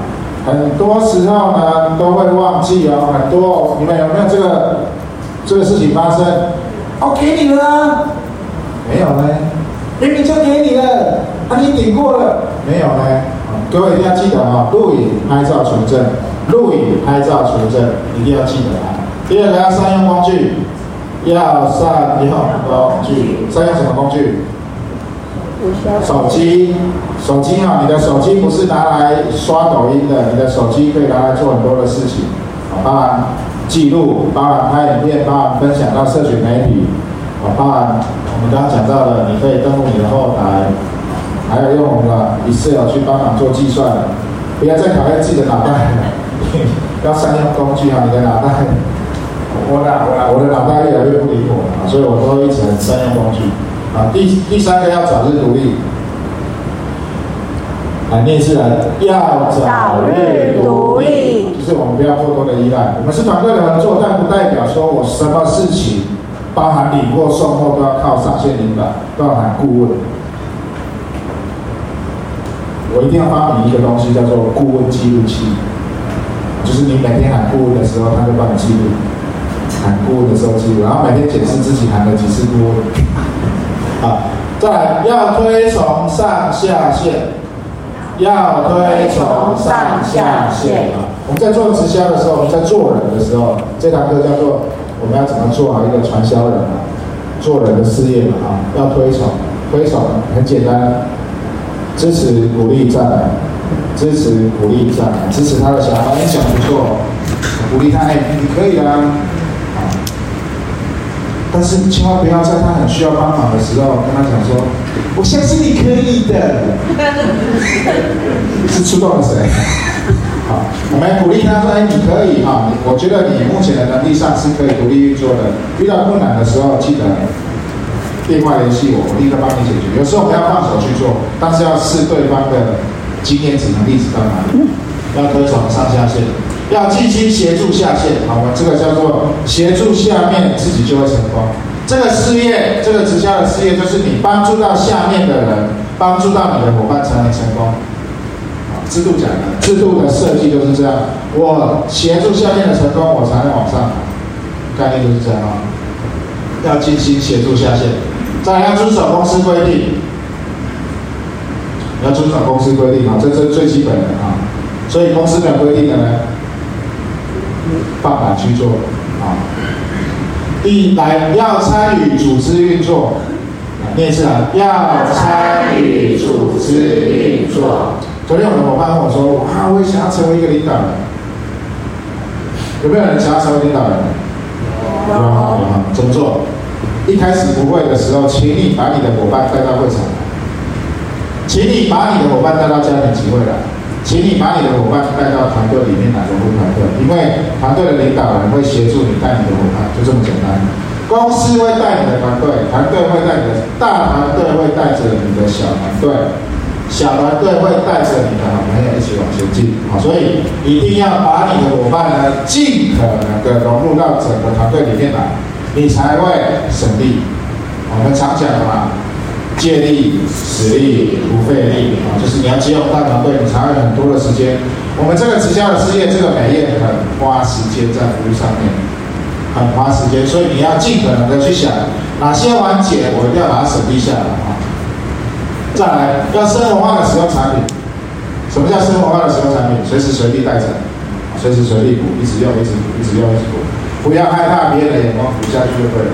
很多时候呢都会忘记哦，很多你们有没有这个这个事情发生？哦，给你了啊，没有呢，明明就给你了，啊，你顶过了，没有呢？各位一定要记得啊，录影、拍照、存证，录影、拍照、存证，一定要记得啊。第二个要善用工具，要善用工具，善用什么工具？手机，手机啊，你的手机不是拿来刷抖音的，你的手机可以拿来做很多的事情，啊，包含记录，包含拍影片，包含分享到社群媒体，啊，包含我们刚刚讲到的，你可以登录你的后台，还有用我们的 Excel 去帮忙做计算，不要再考验自己的脑袋，要善用工具啊，你的脑袋，我的我的脑袋越来越不灵活了，所以我都一直很善用工具。啊，第第三个要早日独立，来念一次来，要早日独立，就是我们不要过多的依赖。我们是团队的合作，但不代表说我什么事情，包含领货送货都要靠上线领导，都要喊顾问。我一定要发明一个东西，叫做顾问记录器，就是你每天喊顾问的时候，他就帮你记录，喊顾问的时候记录，然后每天检视自己喊了几次顾问。好，再来要推崇上下线，要推崇上下线啊！我们在做直销的时候，我们在做人的时候，这堂课叫做我们要怎么做好一个传销人啊，做人的事业嘛啊，要推崇，推崇很简单，支持鼓励赞美，支持鼓励赞美，支持他的想法，你想不错，鼓励他，哎，你可以啊。但是千万不要在他很需要帮忙的时候跟他讲说：“我相信你可以的。”是触动了谁？好，我们鼓励他说：“哎，你可以哈！我觉得你目前的能力上是可以独立运作的。遇到困难的时候，记得电话联系我，我立刻帮你解决。有时候我们要放手去做，但是要视对方的经验值能力值到哪里，要推崇上下线。”要尽心协助下线，好吗？这个叫做协助下面，自己就会成功。这个事业，这个直销的事业，就是你帮助到下面的人，帮助到你的伙伴才能成功。制度讲的，制度的设计就是这样。我协助下面的成功，我才能往上。概念就是这样啊。要尽心协助下线，再要遵守公司规定，要遵守公司规定啊，这这是最基本的啊。所以公司没有规定的呢？放胆去做啊！第一来要参与组织运作，念一次啊，要参与组织运作。昨天我的伙伴跟我说，哇，我也想要成为一个领导人。有没有人想要成为领导人？有啊，有啊。怎么做？一开始不会的时候，请你把你的伙伴带到会场来，请你把你的伙伴带到家庭集会来。请你把你的伙伴带到团队里面来融入团队，因为团队的领导人会协助你带你的伙伴，就这么简单。公司会带你的团队，团队会带你的，大团队会带着你的小团队，小团队会带着你的好朋友一起往前进。好，所以一定要把你的伙伴呢，尽可能的融入到整个团队里面来，你才会省力。我们常讲的嘛。借力使力不费力啊，就是你要接用大团队，你才会很多的时间。我们这个直销的事业，这个美业很花时间在服务上面，很花时间，所以你要尽可能的去想哪些环节，我一定要把它省力下来啊。再来，要生活化的使用产品。什么叫生活化的使用产品？随时随地带着，随时随地补，一直用，一直补，一直用，一直补，不要害怕别人的眼光，补下去就对了。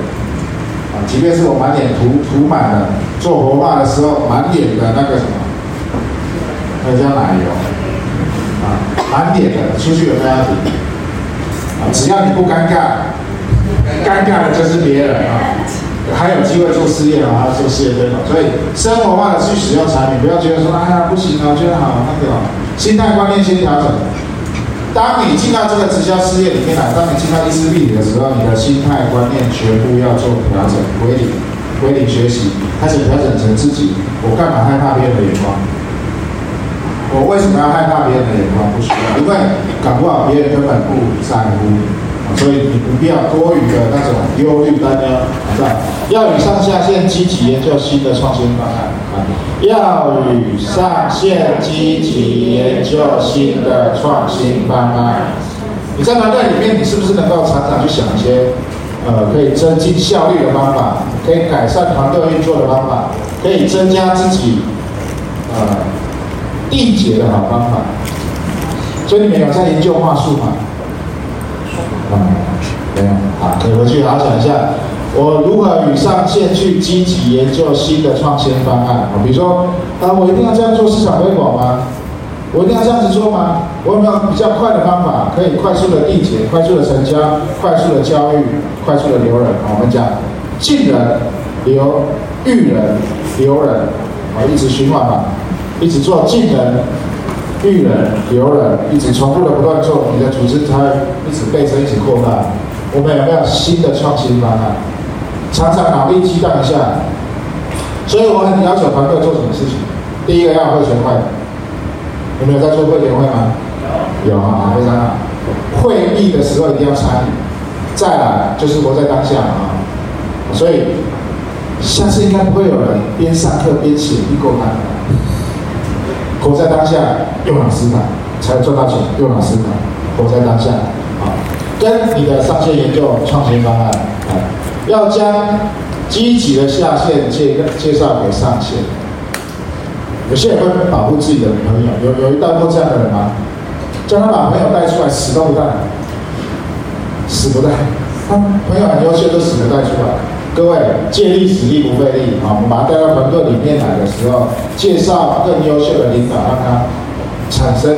啊，即便是我满脸涂涂满了，做活化的时候满脸的那个什么，那叫奶油，啊，满脸的出去有没有？啊，只要你不尴尬，尴尬的就是别人啊，还有机会做事业啊，做事业对吗？所以生活化的去使用产品，不要觉得说，哎呀不行啊，觉得好那个，心态观念先调整。当你进到这个直销事业里面来，当你进到伊丝碧媞的时候，你的心态观念全部要做调整，归零，归零学习，开始调整成自己。我干嘛害怕别人的眼光？我为什么要害怕别人的眼光？不需要，因为搞不好别人根本不在乎。所以你不必要多余的那种忧虑担忧，是吧？要与上下线积极研究新的创新方案。要与上线积极研究新的创新方案。你在团队里面，你是不是能够常常去想一些，呃，可以增进效率的方法，可以改善团队运作的方法，可以增加自己，呃，缔结的好方法。所以你们有在研究话术吗？嗯，没有。好，可以回去好好想一下。我如何与上线去积极研究新的创新方案？比如说，啊，我一定要这样做市场推广吗？我一定要这样子做吗？我有没有比较快的方法，可以快速的缔结、快速的成交、快速的交易、快速的留人？我们讲进人、留、育人、留人，啊，一直循环嘛，一直做进人、育人、留人，一直重复的不断做，你的组织才一直倍增、一直扩大。我们有没有新的创新方案？常常脑力激荡一下，所以我很要求团队做什么事情。第一个要会前会，有没有在做会前会吗？有，有啊，非常好。会议的时候一定要参与。再来就是活在当下，所以下次应该不会有人边上课边写一勾单。活在当下，用脑思考才赚到钱。用脑思考，活在当下啊，跟你的上线研究创新方案啊。要将积极的下线介介绍给上线。有些人会保护自己的朋友，有有遇到过这样的人吗？叫他把朋友带出来，死都不带，死不带。他朋友很优秀，都死不带出来。各位，借力使力不费力啊！我们把他带到团队里面来的时候，介绍更优秀的领导，让他产生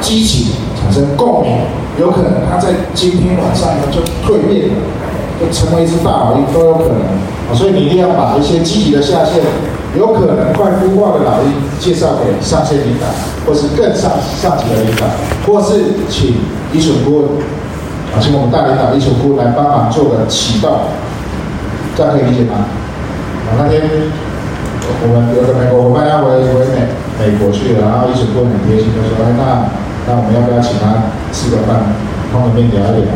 激情，产生共鸣。有可能他在今天晚上呢就蜕变了。成为一只大老鹰都有可能啊，所以你一定要把一些积极的下线，有可能快孵化的老鹰介绍给上线领导，或是更上上级的领导，或是请依存顾问啊，请我们大领导依存顾问来帮忙做个启动，这样可以理解吗？啊，那天我们有个美国伙伴要回回美美国去了，然后依存顾问很贴心的说，哎，那那我们要不要请他吃个饭，碰个面聊一聊？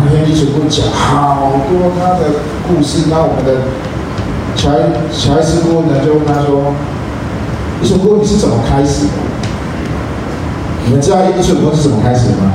那天一直会讲好多他的故事，那我们的乔乔伊斯顾问呢就问他说：“一水顾问你是怎么开始的？你们知道一水顾问是怎么开始的吗？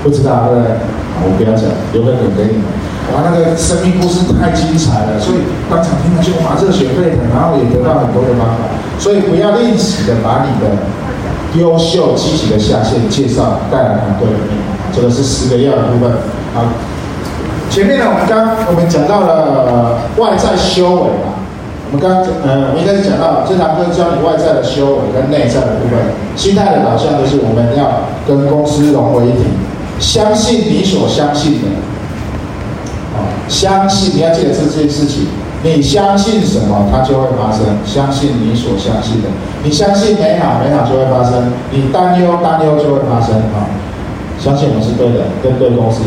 不知道对不对？我不要讲，留个梗给你们。哇，那个生命故事太精彩了，所以当场听了就哇热血沸腾，然后也得到很多的方法。所以不要吝啬的把你的优秀积极的下线介绍带来团队里面。”这个是十个要的部分。好，前面呢，我们刚我们讲到了外在修为嘛。我们刚呃，我们应该是讲到这堂课教你外在的修为跟内在的部分。心态的导向就是我们要跟公司融为一体，相信你所相信的。相信你要记得这件事情，你相信什么，它就会发生。相信你所相信的，你相信美好，美好就会发生；你担忧，担忧就会发生。啊。相信我们是对的，跟对公司，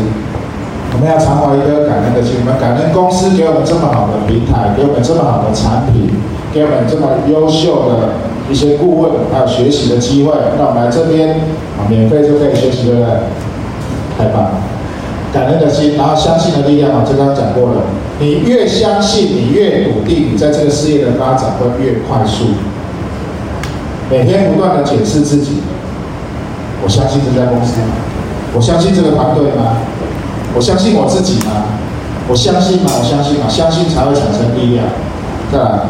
我们要常怀一颗感恩的心。我们感恩公司给我们这么好的平台，给我们这么好的产品，给我们这么优秀的一些顾问，还有学习的机会，让我们来这边啊，免费就可以学习，对不对？太棒了！感恩的心，然后相信的力量啊，就刚刚讲过了。你越相信，你越笃定，你在这个事业的发展会越快速。每天不断的检视自己，我相信这家公司。我相信这个团队吗？我相信我自己吗？我相信吗？我相信吗？相信才会产生力量。再来，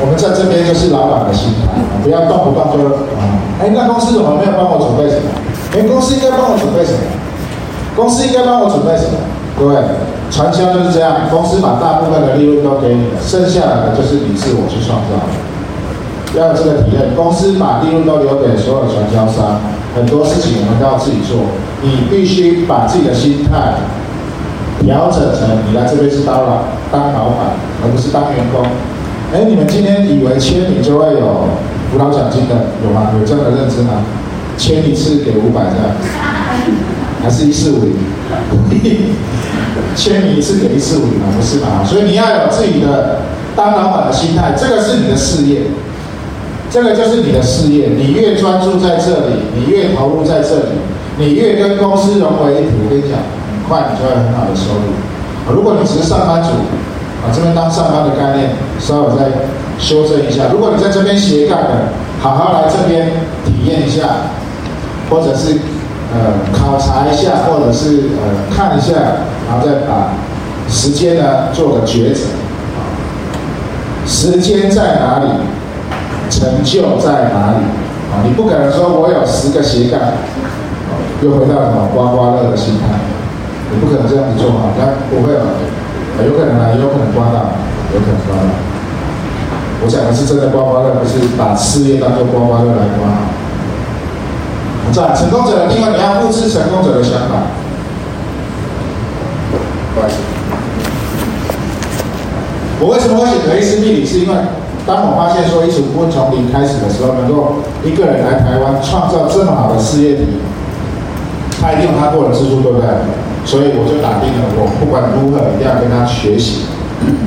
我们在这边就是老板的心态，不要动不动就啊，哎，那公司怎么没有帮我准备什么？哎，公司应该帮我准备什么？公司应该帮我准备什么？各位，传销就是这样，公司把大部分的利润都给你了，剩下来的就是你自我去创造。要有这个体验，公司把利润都留给所有传销商。很多事情我们都要自己做，你必须把自己的心态调整成你来这边是当老当老板，而不是当员工。哎，你们今天以为签你就会有辅导奖金的，有吗？有这样的认知吗？签一次给五百这样，还是一四五零？签名一次给一四五零吗？不是吧？所以你要有自己的当老板的心态，这个是你的事业。这个就是你的事业，你越专注在这里，你越投入在这里，你越跟公司融为一体。我跟你讲，很快你就会很好的收入。如果你只是上班族，啊，这边当上班的概念稍微再修正一下。如果你在这边斜杠的，好好来这边体验一下，或者是呃考察一下，或者是呃看一下，然后再把时间呢做个抉择。时间在哪里，成就在哪里？啊，你不可能说我有十个斜杠，又回到什么刮刮乐的心态，你不可能这样子做啊，那不会啊，有可能啊，有可能刮到，有可能刮到。我讲的是真的刮刮乐，不是把事业当做刮刮乐来刮。在成功者的地方，你要复制成功者的想法。不好意思，我为什么会选择 A 斯密里？是因为当我发现说，一群顾问从零开始的时候，能够一个人来台湾创造这么好的事业体，他一定有他过人之处，对不对？所以我就打定了，我不管如何一定要跟他学习。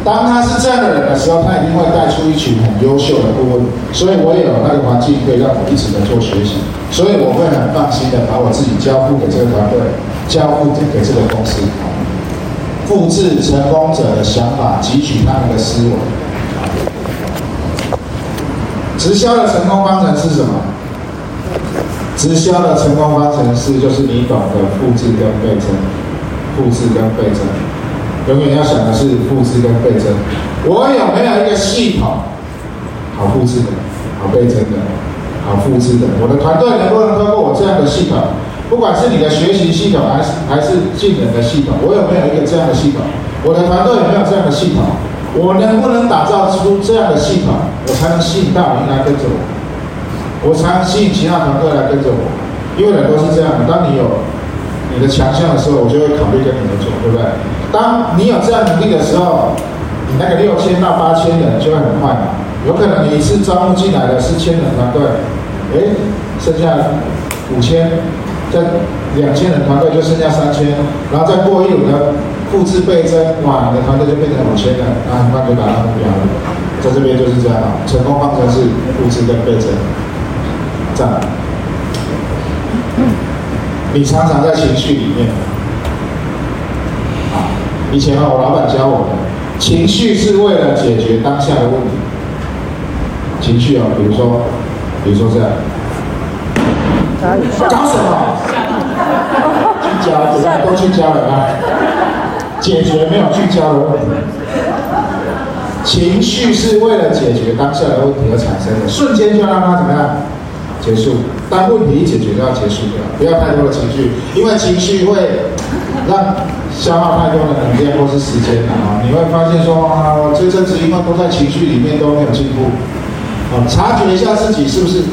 当他是这样的人的时候，他一定会带出一群很优秀的顾问，所以我也有那个环境可以让我一直的做学习，所以我会很放心的把我自己交付给这个团队，交付给这个公司，复制成功者的想法，汲取他们的思维。直销的成功方程式是什么？直销的成功方程式就是你懂得复制跟倍增，复制跟倍增，永远要想的是复制跟倍增。我有没有一个系统，好复制的，好倍增的，好复制的？我的团队能不能通过我这样的系统？不管是你的学习系统，还是还是技能的系统，我有没有一个这样的系统？我的团队有没有这样的系统？我能不能打造出这样的系统，我才能吸引到人来跟着我，我才能吸引其他团队来跟着我？因为人都是这样的，当你有你的强项的时候，我就会考虑跟你们做，对不对？当你有这样能力的时候，你那个六千到八千人就会很快嘛。有可能你一次招募进来的是千人团队，哎，剩下五千，在两千人团队就剩下三千，然后再过一轮的。复制倍增，哇！你的团队就变成五千了，那很快就达到目标了。在这边就是这样，成功方程式复制跟倍增。这样，你常常在情绪里面。啊，以前啊，我老板教我的，情绪是为了解决当下的问题。情绪啊，比如说，比如说这样。搞什么？聚焦怎么样？都聚焦了啊。解决没有聚焦的问题，情绪是为了解决当下的问题而产生的，瞬间就让它怎么样结束？但问题一解决就要结束掉，不要太多的情绪，因为情绪会让消耗太多的能量或是时间啊！你会发现说啊，我这阵子因为都在情绪里面都没有进步。啊，察觉一下自己是不是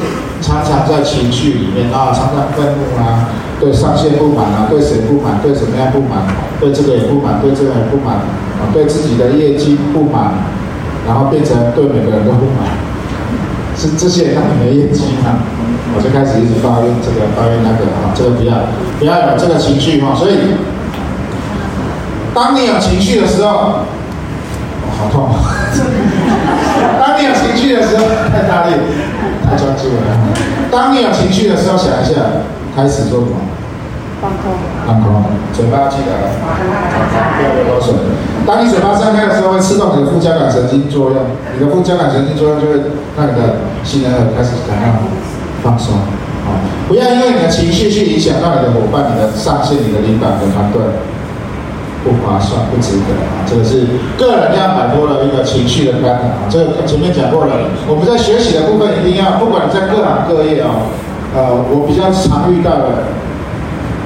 常常在情绪里面啊，常常愤怒啊，对上线不满啊，对谁不满，对什么样不满，对这个也不满，对这个也不满，啊，对自己的业绩不满，然后变成对每个人都不满，是这些让你的业绩吗？我就开始一直抱怨这个，抱怨那个啊，这个不要不要有这个情绪哈，所以当你有情绪的时候。好痛！当你有情绪的时候，太大力，太专注了。当你有情绪的时候，想一下，开始做什么？放空。放空。嘴巴记得，不要流口水。当你嘴巴张开的时候，会刺痛你的副交感神经作用，你的副交感神经作用就会让你的心能开始感到放松。啊，不要因为你的情绪去影响到你的伙伴、你的上司、你的领导、你的团队。不划算，不值得啊！这个是个人要摆脱了一个情绪的干扰啊。这个前面讲过了，我们在学习的部分一定要，不管在各行各业啊，呃，我比较常遇到的，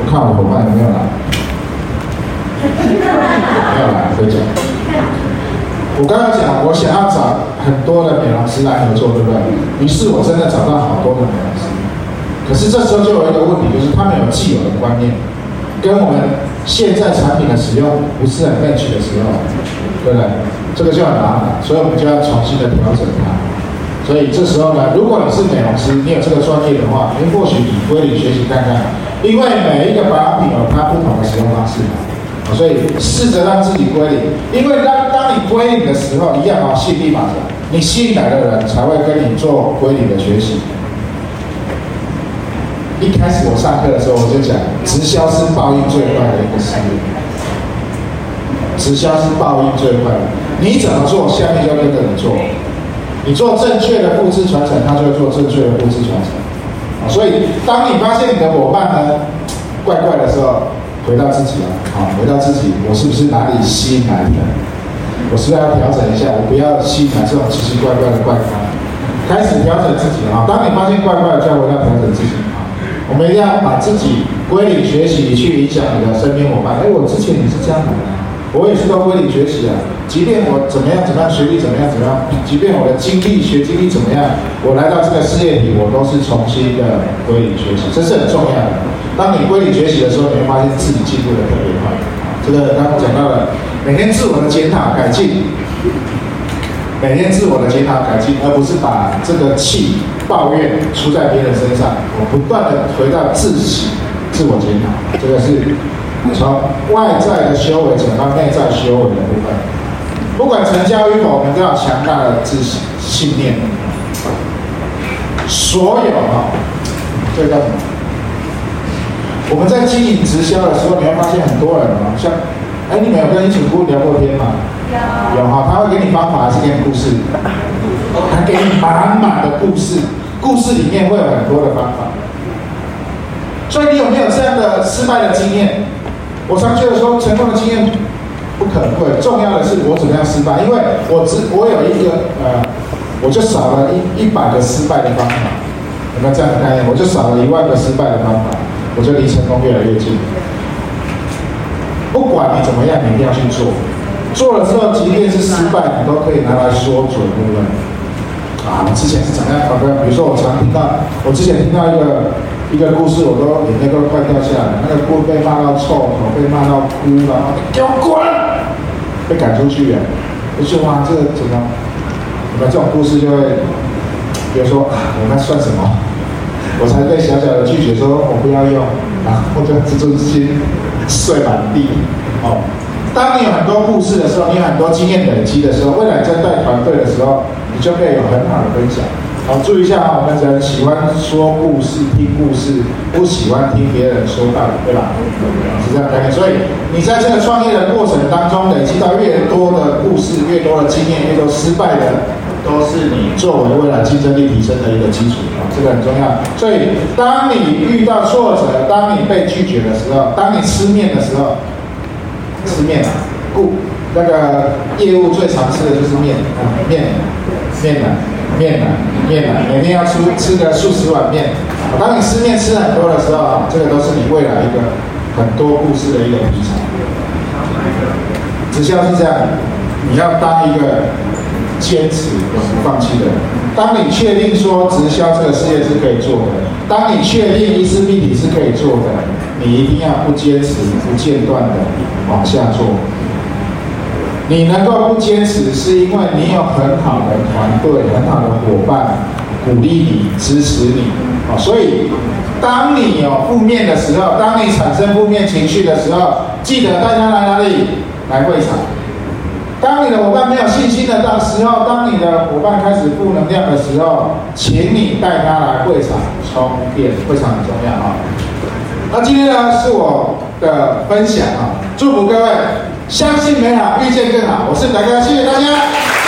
我看我伙伴有没有来？没有来，回家。我刚刚讲，我想要找很多的美容师来合作，对不对？于是我真的找到好多的美容师，可是这时候就有一个问题，就是他们有既有的观念，跟我们。现在产品的使用不是很 match 的时候，对不对？这个就很麻烦，所以我们就要重新的调整它。所以这时候呢，如果你是美容师，你有这个专业的话，您或许你归零学习看看，因为每一个保养品有它不同的使用方式，所以试着让自己归零。因为当当你归零的时候，一样啊，吸引力法则，你吸引来的人才会跟你做归零的学习。一开始我上课的时候，我就讲，直销是报应最快的一个事业。直销是报应最快的。你怎么做，下面就跟着你做。你做正确的复制传承，他就会做正确的复制传承。所以当你发现你的伙伴呢怪怪的时候，回到自己啊，好，回到自己，我是不是哪里吸引来的？我是不是要调整一下？我不要吸引来这种奇奇怪怪的怪咖。开始调整自己啊！当你发现怪怪的，就要回到调整自己啊！我们一定要把自己归零学习，去影响你的身边伙伴。哎，我之前也是这样的，我也是都归零学习啊。即便我怎么样怎么样，学历怎么样怎么样，即便我的经历学经历怎么样，我来到这个事业体，我都是重新的归零学习，这是很重要的。当你归零学习的时候，你会发现自己进步的特别快。这个刚刚讲到了，每天自我的检讨改进。每天自我的检讨改进，而不是把这个气抱怨出在别人身上。我不断的回到自己，自我检讨，这个是从外在的修为转到内在修为的部分。不管成交与否，我们都要强大的自信信念。所有啊，这个叫什么？我们在经营直销的时候，你会发现很多人啊，像，哎，你们有跟一群姑聊过天吗？有有哈，他会给你方法还是给你故事？他给你满满的故事，故事里面会有很多的方法。所以你有没有这样的失败的经验？我常觉得说，成功的经验不可贵，重要的是我怎么样失败。因为我只我有一个呃，我就少了一一百个失败的方法。有没有这样的概念？我就少了一万个失败的方法，我就离成功越来越近。不管你怎么样，你一定要去做。做了之后，即便是失败，你都可以拿来说嘴，对不对？啊，我之前是怎样？比如说，我常听到，我之前听到一个一个故事，我都眼泪都快掉下来。那个姑被骂到臭头，被骂到哭了，给我滚！被赶出去了。我说哇，这个怎么？怎么这种故事就会，比如说，我那算什么？我才被小小的拒绝说，我不要用，啊，或者自尊心碎满地，哦。当你有很多故事的时候，你有很多经验累积的时候，未来在带团队的时候，你就可以有很好的分享。好，注意一下啊，我们人喜欢说故事、听故事，不喜欢听别人说道理，对吧？是这样概念。所以你在这个创业的过程当中，累积到越多的故事、越多的经验、越多失败的，都是你作为未来竞争力提升的一个基础啊，这个很重要。所以，当你遇到挫折，当你被拒绝的时候，当你吃面的时候。吃面啊，故那个业务最常吃的就是面啊，面，面啊，面啊，面啊，每天要吃吃个数十碗面。当你吃面吃很多的时候啊，这个都是你未来一个很多故事的一个题材。直销是这样，你要当一个坚持永不放弃的。当你确定说直销这个事业是可以做的，当你确定一次命理是可以做的，你一定要不坚持、不间断的往下做。你能够不坚持，是因为你有很好的团队、很好的伙伴鼓励你、支持你。啊，所以当你有负面的时候，当你产生负面情绪的时候，记得带他来哪里？来会场。当你的伙伴没有信心的到时候，当你的伙伴开始负能量的时候，请你带他来会场充电，非常重要啊！那今天呢是我的分享啊，祝福各位相信美好，遇见更好。我是南哥，谢谢大家。